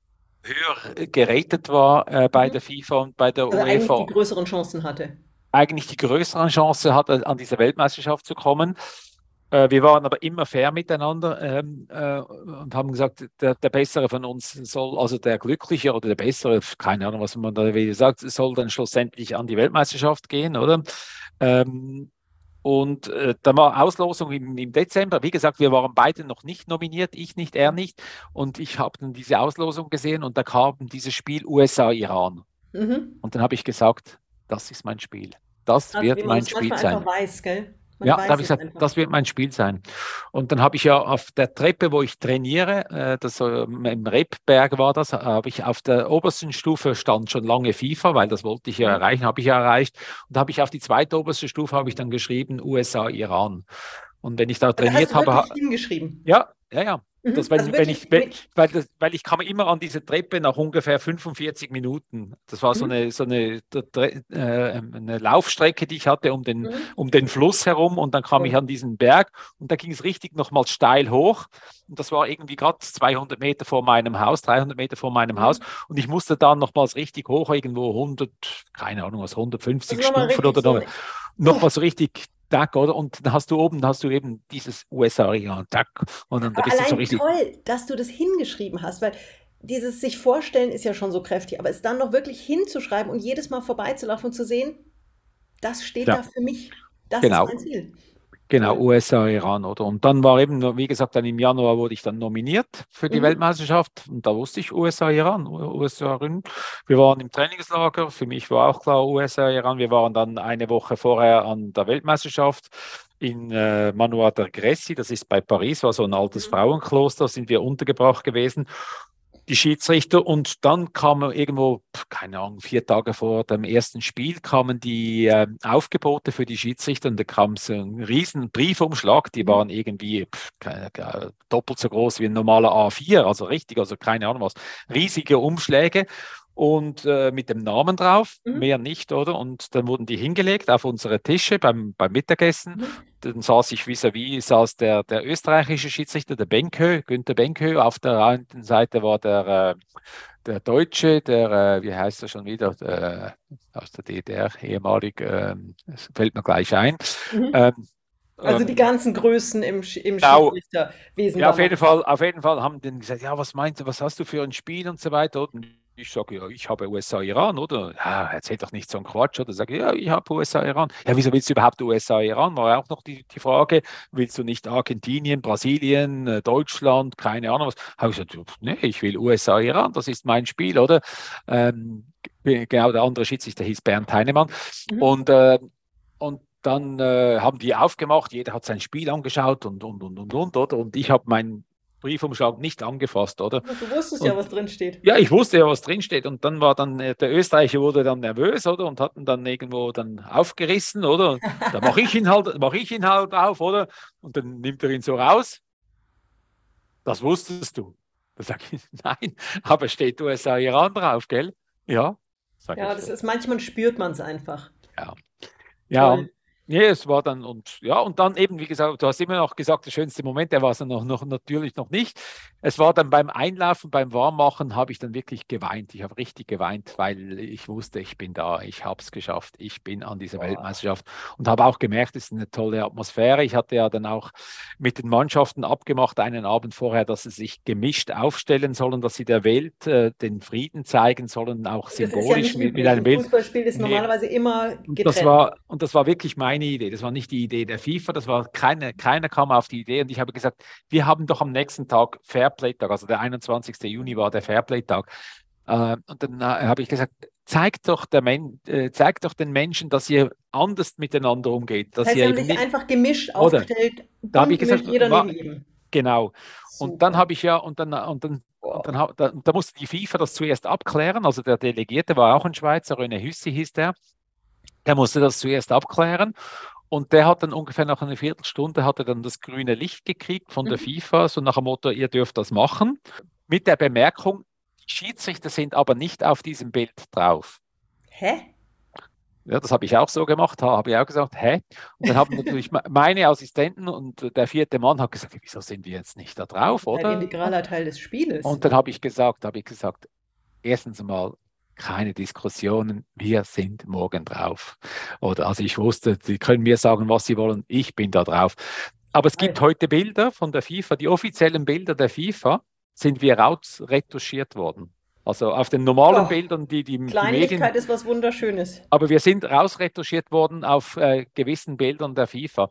Speaker 2: höher geratet war äh, bei mhm. der FIFA und bei der
Speaker 1: also UEFA. Eigentlich die größeren Chancen hatte.
Speaker 2: Eigentlich die größeren Chancen hatte, an diese Weltmeisterschaft zu kommen. Äh, wir waren aber immer fair miteinander ähm, äh, und haben gesagt, der, der, Bessere von uns soll, also der Glückliche oder der Bessere, keine Ahnung, was man da sagt, soll dann schlussendlich an die Weltmeisterschaft gehen, oder? Ähm, und äh, da war Auslosung im, im, Dezember. Wie gesagt, wir waren beide noch nicht nominiert, ich nicht, er nicht. Und ich habe dann diese Auslosung gesehen und da kam dieses Spiel USA-Iran. Mhm. Und dann habe ich gesagt, das ist mein Spiel. Das also, wird mein Spiel sein. Weiß, gell? Man ja, da habe ich gesagt, einfach. das wird mein Spiel sein. Und dann habe ich ja auf der Treppe, wo ich trainiere, äh, das äh, im Rebberg war das, habe ich auf der obersten Stufe stand schon lange FIFA, weil das wollte ich ja mhm. erreichen, habe ich ja erreicht. Und habe ich auf die zweite oberste Stufe habe ich dann geschrieben USA, Iran. Und wenn ich da trainiert habe,
Speaker 1: hingeschrieben.
Speaker 2: Ja, ja, ja. Mhm. Das, wenn, also wenn ich, weil, das, weil ich kam immer an diese Treppe nach ungefähr 45 Minuten. Das war so mhm. eine, so eine, äh, eine Laufstrecke, die ich hatte um den, mhm. um den Fluss herum und dann kam ich an diesen Berg und da ging es richtig nochmal steil hoch und das war irgendwie gerade 200 Meter vor meinem Haus, 300 Meter vor meinem Haus und ich musste dann nochmals richtig hoch, irgendwo 100, keine Ahnung was, 150 also Stufen oder so, nochmals so richtig Duck, oder? Und dann hast du oben, hast du eben dieses USA-Region, Duck. Und dann
Speaker 1: da bist du so richtig. toll, dass du das hingeschrieben hast, weil dieses sich vorstellen ist ja schon so kräftig, aber es dann noch wirklich hinzuschreiben und jedes Mal vorbeizulaufen und zu sehen, das steht ja. da für mich. Das
Speaker 2: genau.
Speaker 1: ist mein Ziel.
Speaker 2: Genau, USA, Iran, oder? Und dann war eben, wie gesagt, dann im Januar wurde ich dann nominiert für die mhm. Weltmeisterschaft und da wusste ich USA, Iran, USA, Iran. Wir waren im Trainingslager, für mich war auch klar USA, Iran. Wir waren dann eine Woche vorher an der Weltmeisterschaft in äh, Manoir der Gressi, das ist bei Paris, war so ein altes mhm. Frauenkloster, sind wir untergebracht gewesen die Schiedsrichter und dann kamen irgendwo, keine Ahnung, vier Tage vor dem ersten Spiel kamen die äh, Aufgebote für die Schiedsrichter und da kam so ein riesen Briefumschlag, die waren irgendwie pff, keine, doppelt so groß wie ein normaler A4, also richtig, also keine Ahnung was, riesige Umschläge und äh, mit dem Namen drauf, mhm. mehr nicht, oder? Und dann wurden die hingelegt auf unsere Tische beim, beim Mittagessen. Mhm. Dann saß ich vis-à-vis, -vis, saß der, der österreichische Schiedsrichter, der Benkö, Günther Benkö. Auf der einen Seite war der, äh, der Deutsche, der, äh, wie heißt er schon wieder, der, aus der DDR, ehemalig, ähm, fällt mir gleich ein.
Speaker 1: Mhm. Ähm, also die ähm, ganzen Größen im, im
Speaker 2: genau. Schiedsrichterwesen. Ja, auf jeden, Fall, auf jeden Fall haben die gesagt, ja, was meinst du, was hast du für ein Spiel und so weiter. Und ich sage, ja, ich habe USA-Iran, oder? Ja, erzähl doch nicht so einen Quatsch, oder? Sage ja, ich habe USA-Iran. Ja, wieso willst du überhaupt USA-Iran? War auch noch die, die Frage, willst du nicht Argentinien, Brasilien, äh, Deutschland, keine Ahnung was? Habe ich gesagt, nee, ich will USA-Iran, das ist mein Spiel, oder? Ähm, genau, der andere Schiedsrichter hieß Bernd Heinemann. Mhm. Und, äh, und dann äh, haben die aufgemacht, jeder hat sein Spiel angeschaut und, und, und, und, und, oder? Und ich habe mein Briefumschlag nicht angefasst, oder?
Speaker 1: Du wusstest und, ja, was drin steht.
Speaker 2: Ja, ich wusste ja, was drin steht. Und dann war dann, äh, der Österreicher wurde dann nervös, oder? Und hat ihn dann irgendwo dann aufgerissen, oder? da mache ich ihn halt, mache ich ihn halt auf, oder? Und dann nimmt er ihn so raus. Das wusstest du. Da sage ich, nein, aber steht USA Iran drauf, gell? Ja.
Speaker 1: Ja, das ist manchmal spürt man es einfach.
Speaker 2: Ja. Ja, Nee, es war dann und ja, und dann eben, wie gesagt, du hast immer noch gesagt, der schönste Moment, der war es noch, noch natürlich noch nicht. Es war dann beim Einlaufen, beim Warmmachen, habe ich dann wirklich geweint. Ich habe richtig geweint, weil ich wusste, ich bin da, ich habe es geschafft, ich bin an dieser wow. Weltmeisterschaft und habe auch gemerkt, es ist eine tolle Atmosphäre. Ich hatte ja dann auch mit den Mannschaften abgemacht, einen Abend vorher, dass sie sich gemischt aufstellen sollen, dass sie der Welt äh, den Frieden zeigen sollen, auch symbolisch ja mit, mit einem Bild.
Speaker 1: Fußballspiel ist normalerweise immer
Speaker 2: getrennt. Das war, und das war wirklich mein meine Idee, das war nicht die Idee der FIFA, das war keine, keiner kam auf die Idee und ich habe gesagt, wir haben doch am nächsten Tag Fairplay-Tag, also der 21. Juni war der Fairplay-Tag. Äh, und dann äh, habe ich gesagt, zeigt doch, äh, zeigt doch den Menschen, dass ihr anders miteinander umgeht. Dass
Speaker 1: das heißt,
Speaker 2: ihr
Speaker 1: haben sich einfach gemischt aufgestellt,
Speaker 2: da habe ich gesagt, war. Genau. Super. Und dann habe ich ja, und dann, und dann und dann, da, da, musste die FIFA das zuerst abklären. Also der Delegierte war auch ein Schweizer, René Hüssi hieß der. Der musste das zuerst abklären und der hat dann ungefähr nach einer Viertelstunde hat er dann das grüne Licht gekriegt von der mhm. FIFA, so nach dem Motto, ihr dürft das machen. Mit der Bemerkung, die Schiedsrichter sind aber nicht auf diesem Bild drauf.
Speaker 1: Hä?
Speaker 2: Ja, das habe ich auch so gemacht, habe ich auch gesagt, hä? Und dann haben natürlich meine Assistenten und der vierte Mann hat gesagt, wieso sind wir jetzt nicht da drauf, oder?
Speaker 1: Ein integraler Teil des Spieles.
Speaker 2: Und dann habe ich gesagt, habe ich gesagt, erstens mal, keine Diskussionen, wir sind morgen drauf. Oder also ich wusste, Sie können mir sagen, was Sie wollen, ich bin da drauf. Aber es gibt heute Bilder von der FIFA, die offiziellen Bilder der FIFA sind wir rausretuschiert worden. Also auf den normalen oh, Bildern, die die,
Speaker 1: Kleinlichkeit die Medien, ist was Wunderschönes.
Speaker 2: Aber wir sind rausretuschiert worden auf äh, gewissen Bildern der FIFA.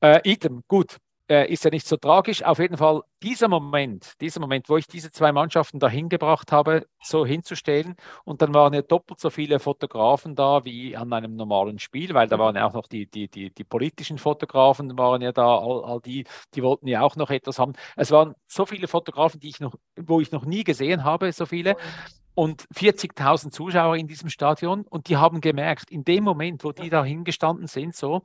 Speaker 2: Äh, Item, gut, äh, ist ja nicht so tragisch. Auf jeden Fall dieser Moment, dieser Moment, wo ich diese zwei Mannschaften dahin gebracht habe, so hinzustellen. Und dann waren ja doppelt so viele Fotografen da wie an einem normalen Spiel, weil da mhm. waren ja auch noch die, die, die, die politischen Fotografen, waren ja da, all, all die, die wollten ja auch noch etwas haben. Es waren so viele Fotografen, die ich noch, wo ich noch nie gesehen habe, so viele. Und 40.000 Zuschauer in diesem Stadion. Und die haben gemerkt, in dem Moment, wo die da hingestanden sind, so,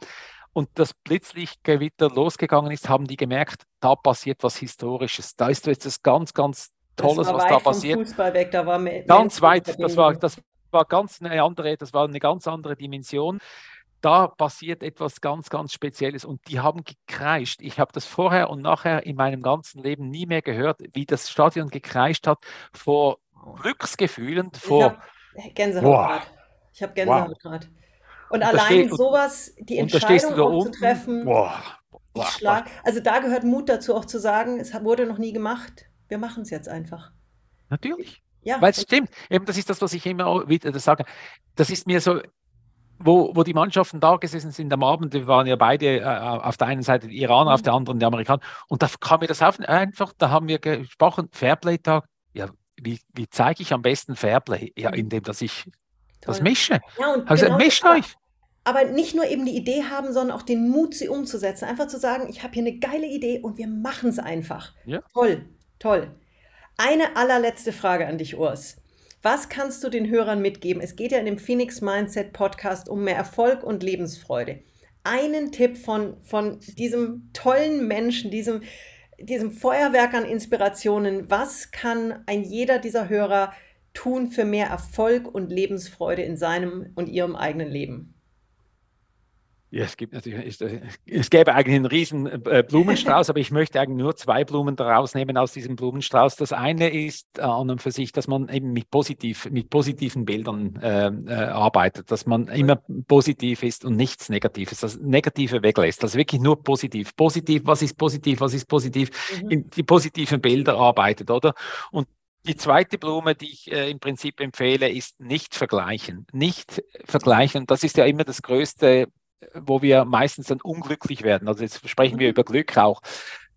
Speaker 2: und das Blitzlichtgewitter losgegangen ist, haben die gemerkt, da passiert was Historisches. Da ist etwas ganz, ganz Tolles, was da passiert.
Speaker 1: Fußball weg, da war mehr,
Speaker 2: ganz weit, das war, das war ganz eine andere, das war eine ganz andere Dimension. Da passiert etwas ganz, ganz Spezielles und die haben gekreischt. Ich habe das vorher und nachher in meinem ganzen Leben nie mehr gehört, wie das Stadion gekreischt hat vor Glücksgefühlen, vor
Speaker 1: Gänsehaut wow. Ich habe Gänsehaut wow. gerade. Und, allein sowas, die Entscheidung auch zu treffen, boah, boah, schlag, also da gehört Mut dazu, auch zu sagen, es wurde noch nie gemacht, wir machen es jetzt einfach.
Speaker 2: Natürlich. Ja. Weil es stimmt. Eben, das ist das, was ich immer wieder sage. Das ist mir so, wo, wo die Mannschaften da gesessen sind am Abend, wir waren ja beide äh, auf der einen Seite die Iraner, mhm. auf der anderen die Amerikaner. Und da kam mir das auf, einfach, da haben wir gesprochen, Fairplay-Tag. Ja, wie, wie zeige ich am besten Fairplay? Ja, mhm. indem dass ich Toll. das mische. Ja, und also, genau mischt euch
Speaker 1: aber nicht nur eben die Idee haben, sondern auch den Mut, sie umzusetzen. Einfach zu sagen, ich habe hier eine geile Idee und wir machen es einfach. Ja. Toll, toll. Eine allerletzte Frage an dich, Urs. Was kannst du den Hörern mitgeben? Es geht ja in dem Phoenix Mindset Podcast um mehr Erfolg und Lebensfreude. Einen Tipp von, von diesem tollen Menschen, diesem, diesem Feuerwerk an Inspirationen. Was kann ein jeder dieser Hörer tun für mehr Erfolg und Lebensfreude in seinem und ihrem eigenen Leben?
Speaker 2: Ja, es gibt natürlich, es gäbe eigentlich einen riesen äh, Blumenstrauß, aber ich möchte eigentlich nur zwei Blumen daraus nehmen aus diesem Blumenstrauß. Das eine ist äh, an und für sich, dass man eben mit positiv, mit positiven Bildern äh, äh, arbeitet, dass man immer positiv ist und nichts Negatives, das Negative weglässt. Also wirklich nur positiv. Positiv, was ist positiv, was ist positiv? Mhm. In die positiven Bilder arbeitet, oder? Und die zweite Blume, die ich äh, im Prinzip empfehle, ist nicht vergleichen. Nicht vergleichen. Das ist ja immer das größte wo wir meistens dann unglücklich werden. Also jetzt sprechen wir mhm. über Glück auch.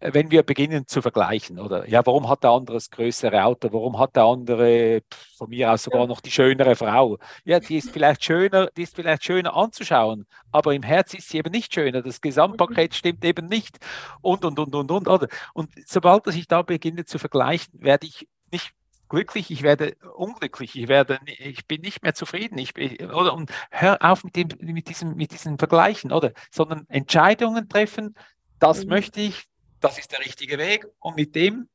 Speaker 2: wenn wir beginnen zu vergleichen, oder ja, warum hat der andere das größere Auto, warum hat der andere von mir aus sogar noch die schönere Frau? Ja, die ist vielleicht schöner, die ist vielleicht schöner anzuschauen, aber im Herz ist sie eben nicht schöner. Das Gesamtpaket mhm. stimmt eben nicht und und und und und. Oder? Und sobald ich da beginne zu vergleichen, werde ich nicht glücklich, ich werde unglücklich, ich werde, ich bin nicht mehr zufrieden, ich bin, oder und hör auf mit dem, mit diesem, mit diesen Vergleichen, oder, sondern Entscheidungen treffen, das mhm. möchte ich, das ist der richtige Weg und mit dem,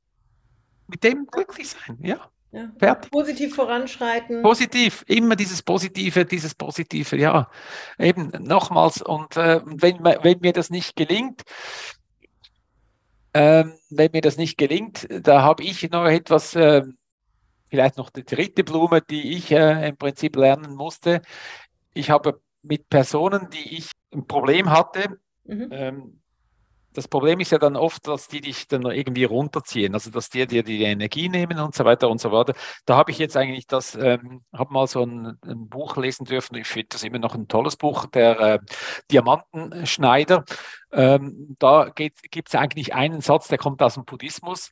Speaker 2: mit dem glücklich sein, ja.
Speaker 1: Ja. Fertig. Positiv voranschreiten.
Speaker 2: Positiv, immer dieses Positive, dieses Positive, ja. Eben nochmals, und äh, wenn, wenn mir das nicht gelingt, ähm, wenn mir das nicht gelingt, da habe ich noch etwas, äh, vielleicht noch die dritte Blume, die ich äh, im Prinzip lernen musste. Ich habe mit Personen, die ich ein Problem hatte, mhm. ähm, das Problem ist ja dann oft, dass die dich dann irgendwie runterziehen, also dass die dir die Energie nehmen und so weiter und so weiter. Da habe ich jetzt eigentlich das, ähm, habe mal so ein, ein, Buch lesen dürfen, ich finde das immer noch ein tolles Buch, der äh, Diamantenschneider. Ähm, da gibt es eigentlich einen Satz, der kommt aus dem Buddhismus.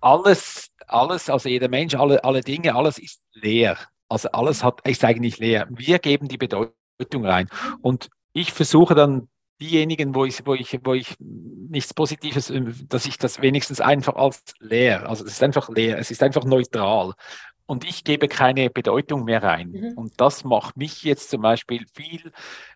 Speaker 2: Alles, alles, also jeder Mensch, alle, alle Dinge, alles ist leer. Also alles hat, ist eigentlich leer. Wir geben die Bedeutung rein. Und ich versuche dann diejenigen, wo ich, wo ich, wo ich nichts Positives, dass ich das wenigstens einfach als leer, also es ist einfach leer, es ist einfach neutral. Und ich gebe keine Bedeutung mehr rein. Mhm. Und das macht mich jetzt zum Beispiel viel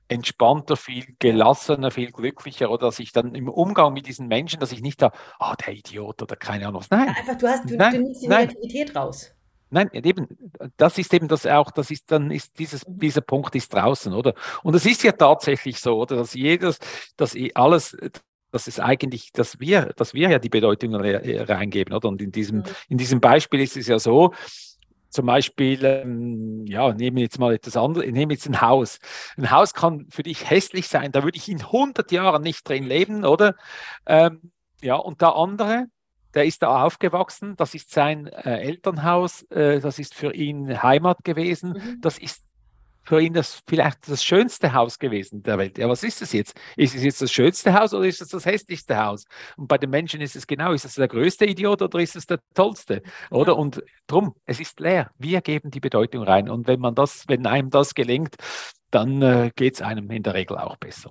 Speaker 2: entspannter, viel gelassener, viel glücklicher oder dass ich dann im Umgang mit diesen Menschen, dass ich nicht da, ah, oh, der Idiot oder keine Ahnung was. Nein. Ja,
Speaker 1: einfach, du hast, du, nein, du nimmst die Negativität raus.
Speaker 2: Nein, eben, das ist eben das auch, das ist dann ist dieses, mhm. dieser Punkt ist draußen, oder? Und es ist ja tatsächlich so, oder, dass jedes, dass alles, dass es eigentlich, dass wir, dass wir ja die Bedeutung reingeben, oder? Und in diesem, mhm. in diesem Beispiel ist es ja so, zum Beispiel, ähm, ja, nehmen wir jetzt mal etwas anderes, nehmen jetzt ein Haus. Ein Haus kann für dich hässlich sein, da würde ich in 100 Jahren nicht drin leben, oder? Ähm, ja, und der andere, der ist da aufgewachsen, das ist sein äh, Elternhaus, äh, das ist für ihn Heimat gewesen, mhm. das ist für ihn das vielleicht das schönste Haus gewesen der Welt. Ja, was ist es jetzt? Ist es jetzt das schönste Haus oder ist es das hässlichste Haus? Und bei den Menschen ist es genau, ist es der größte Idiot oder ist es der tollste? Oder? Ja. Und drum, es ist leer. Wir geben die Bedeutung rein. Und wenn man das, wenn einem das gelingt, dann äh, geht es einem in der Regel auch besser.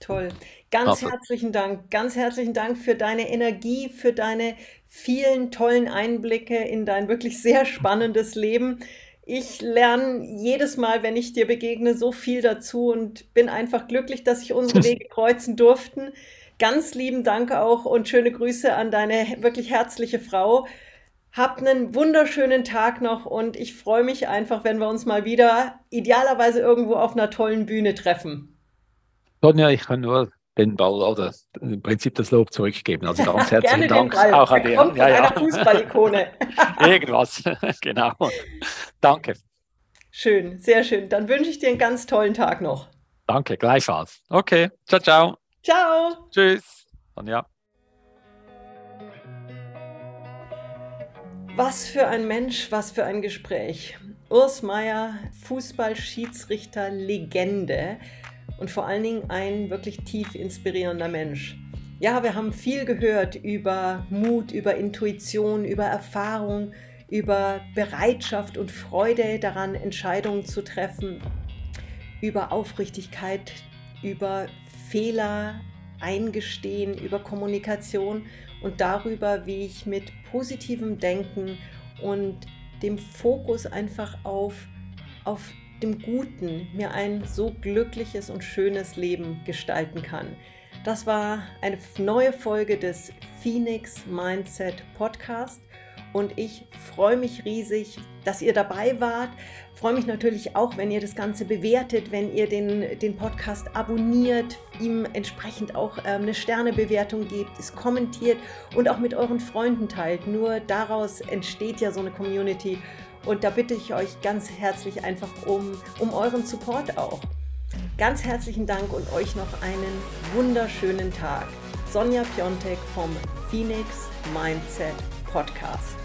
Speaker 1: Toll. Ganz also. herzlichen Dank. Ganz herzlichen Dank für deine Energie, für deine vielen tollen Einblicke in dein wirklich sehr spannendes Leben. Ich lerne jedes Mal, wenn ich dir begegne, so viel dazu und bin einfach glücklich, dass sich unsere Wege kreuzen durften. Ganz lieben Dank auch und schöne Grüße an deine wirklich herzliche Frau. Habt einen wunderschönen Tag noch und ich freue mich einfach, wenn wir uns mal wieder idealerweise irgendwo auf einer tollen Bühne treffen.
Speaker 2: Sonja, ich kann nur den Ball oder im Prinzip das Lob zurückgeben. Also ganz herzlichen Dank auch
Speaker 1: an dir. Ja, ja. Fußballikone.
Speaker 2: Irgendwas, genau. Danke.
Speaker 1: Schön, sehr schön. Dann wünsche ich dir einen ganz tollen Tag noch.
Speaker 2: Danke, gleichfalls. Okay, ciao, ciao.
Speaker 1: Ciao.
Speaker 2: Tschüss. Sonja.
Speaker 1: Was für ein Mensch, was für ein Gespräch. Urs Meier, Fußballschiedsrichter, Legende und vor allen Dingen ein wirklich tief inspirierender Mensch. Ja, wir haben viel gehört über Mut, über Intuition, über Erfahrung, über Bereitschaft und Freude daran, Entscheidungen zu treffen, über Aufrichtigkeit, über Fehler eingestehen, über Kommunikation und darüber, wie ich mit positivem Denken und dem Fokus einfach auf, auf dem Guten mir ein so glückliches und schönes Leben gestalten kann. Das war eine neue Folge des Phoenix Mindset Podcast und ich freue mich riesig, dass ihr dabei wart. Freue mich natürlich auch, wenn ihr das Ganze bewertet, wenn ihr den, den Podcast abonniert, ihm entsprechend auch ähm, eine Sternebewertung gebt, es kommentiert und auch mit euren Freunden teilt. Nur daraus entsteht ja so eine Community und da bitte ich euch ganz herzlich einfach um, um euren Support auch. Ganz herzlichen Dank und euch noch einen wunderschönen Tag. Sonja Piontek vom Phoenix Mindset Podcast.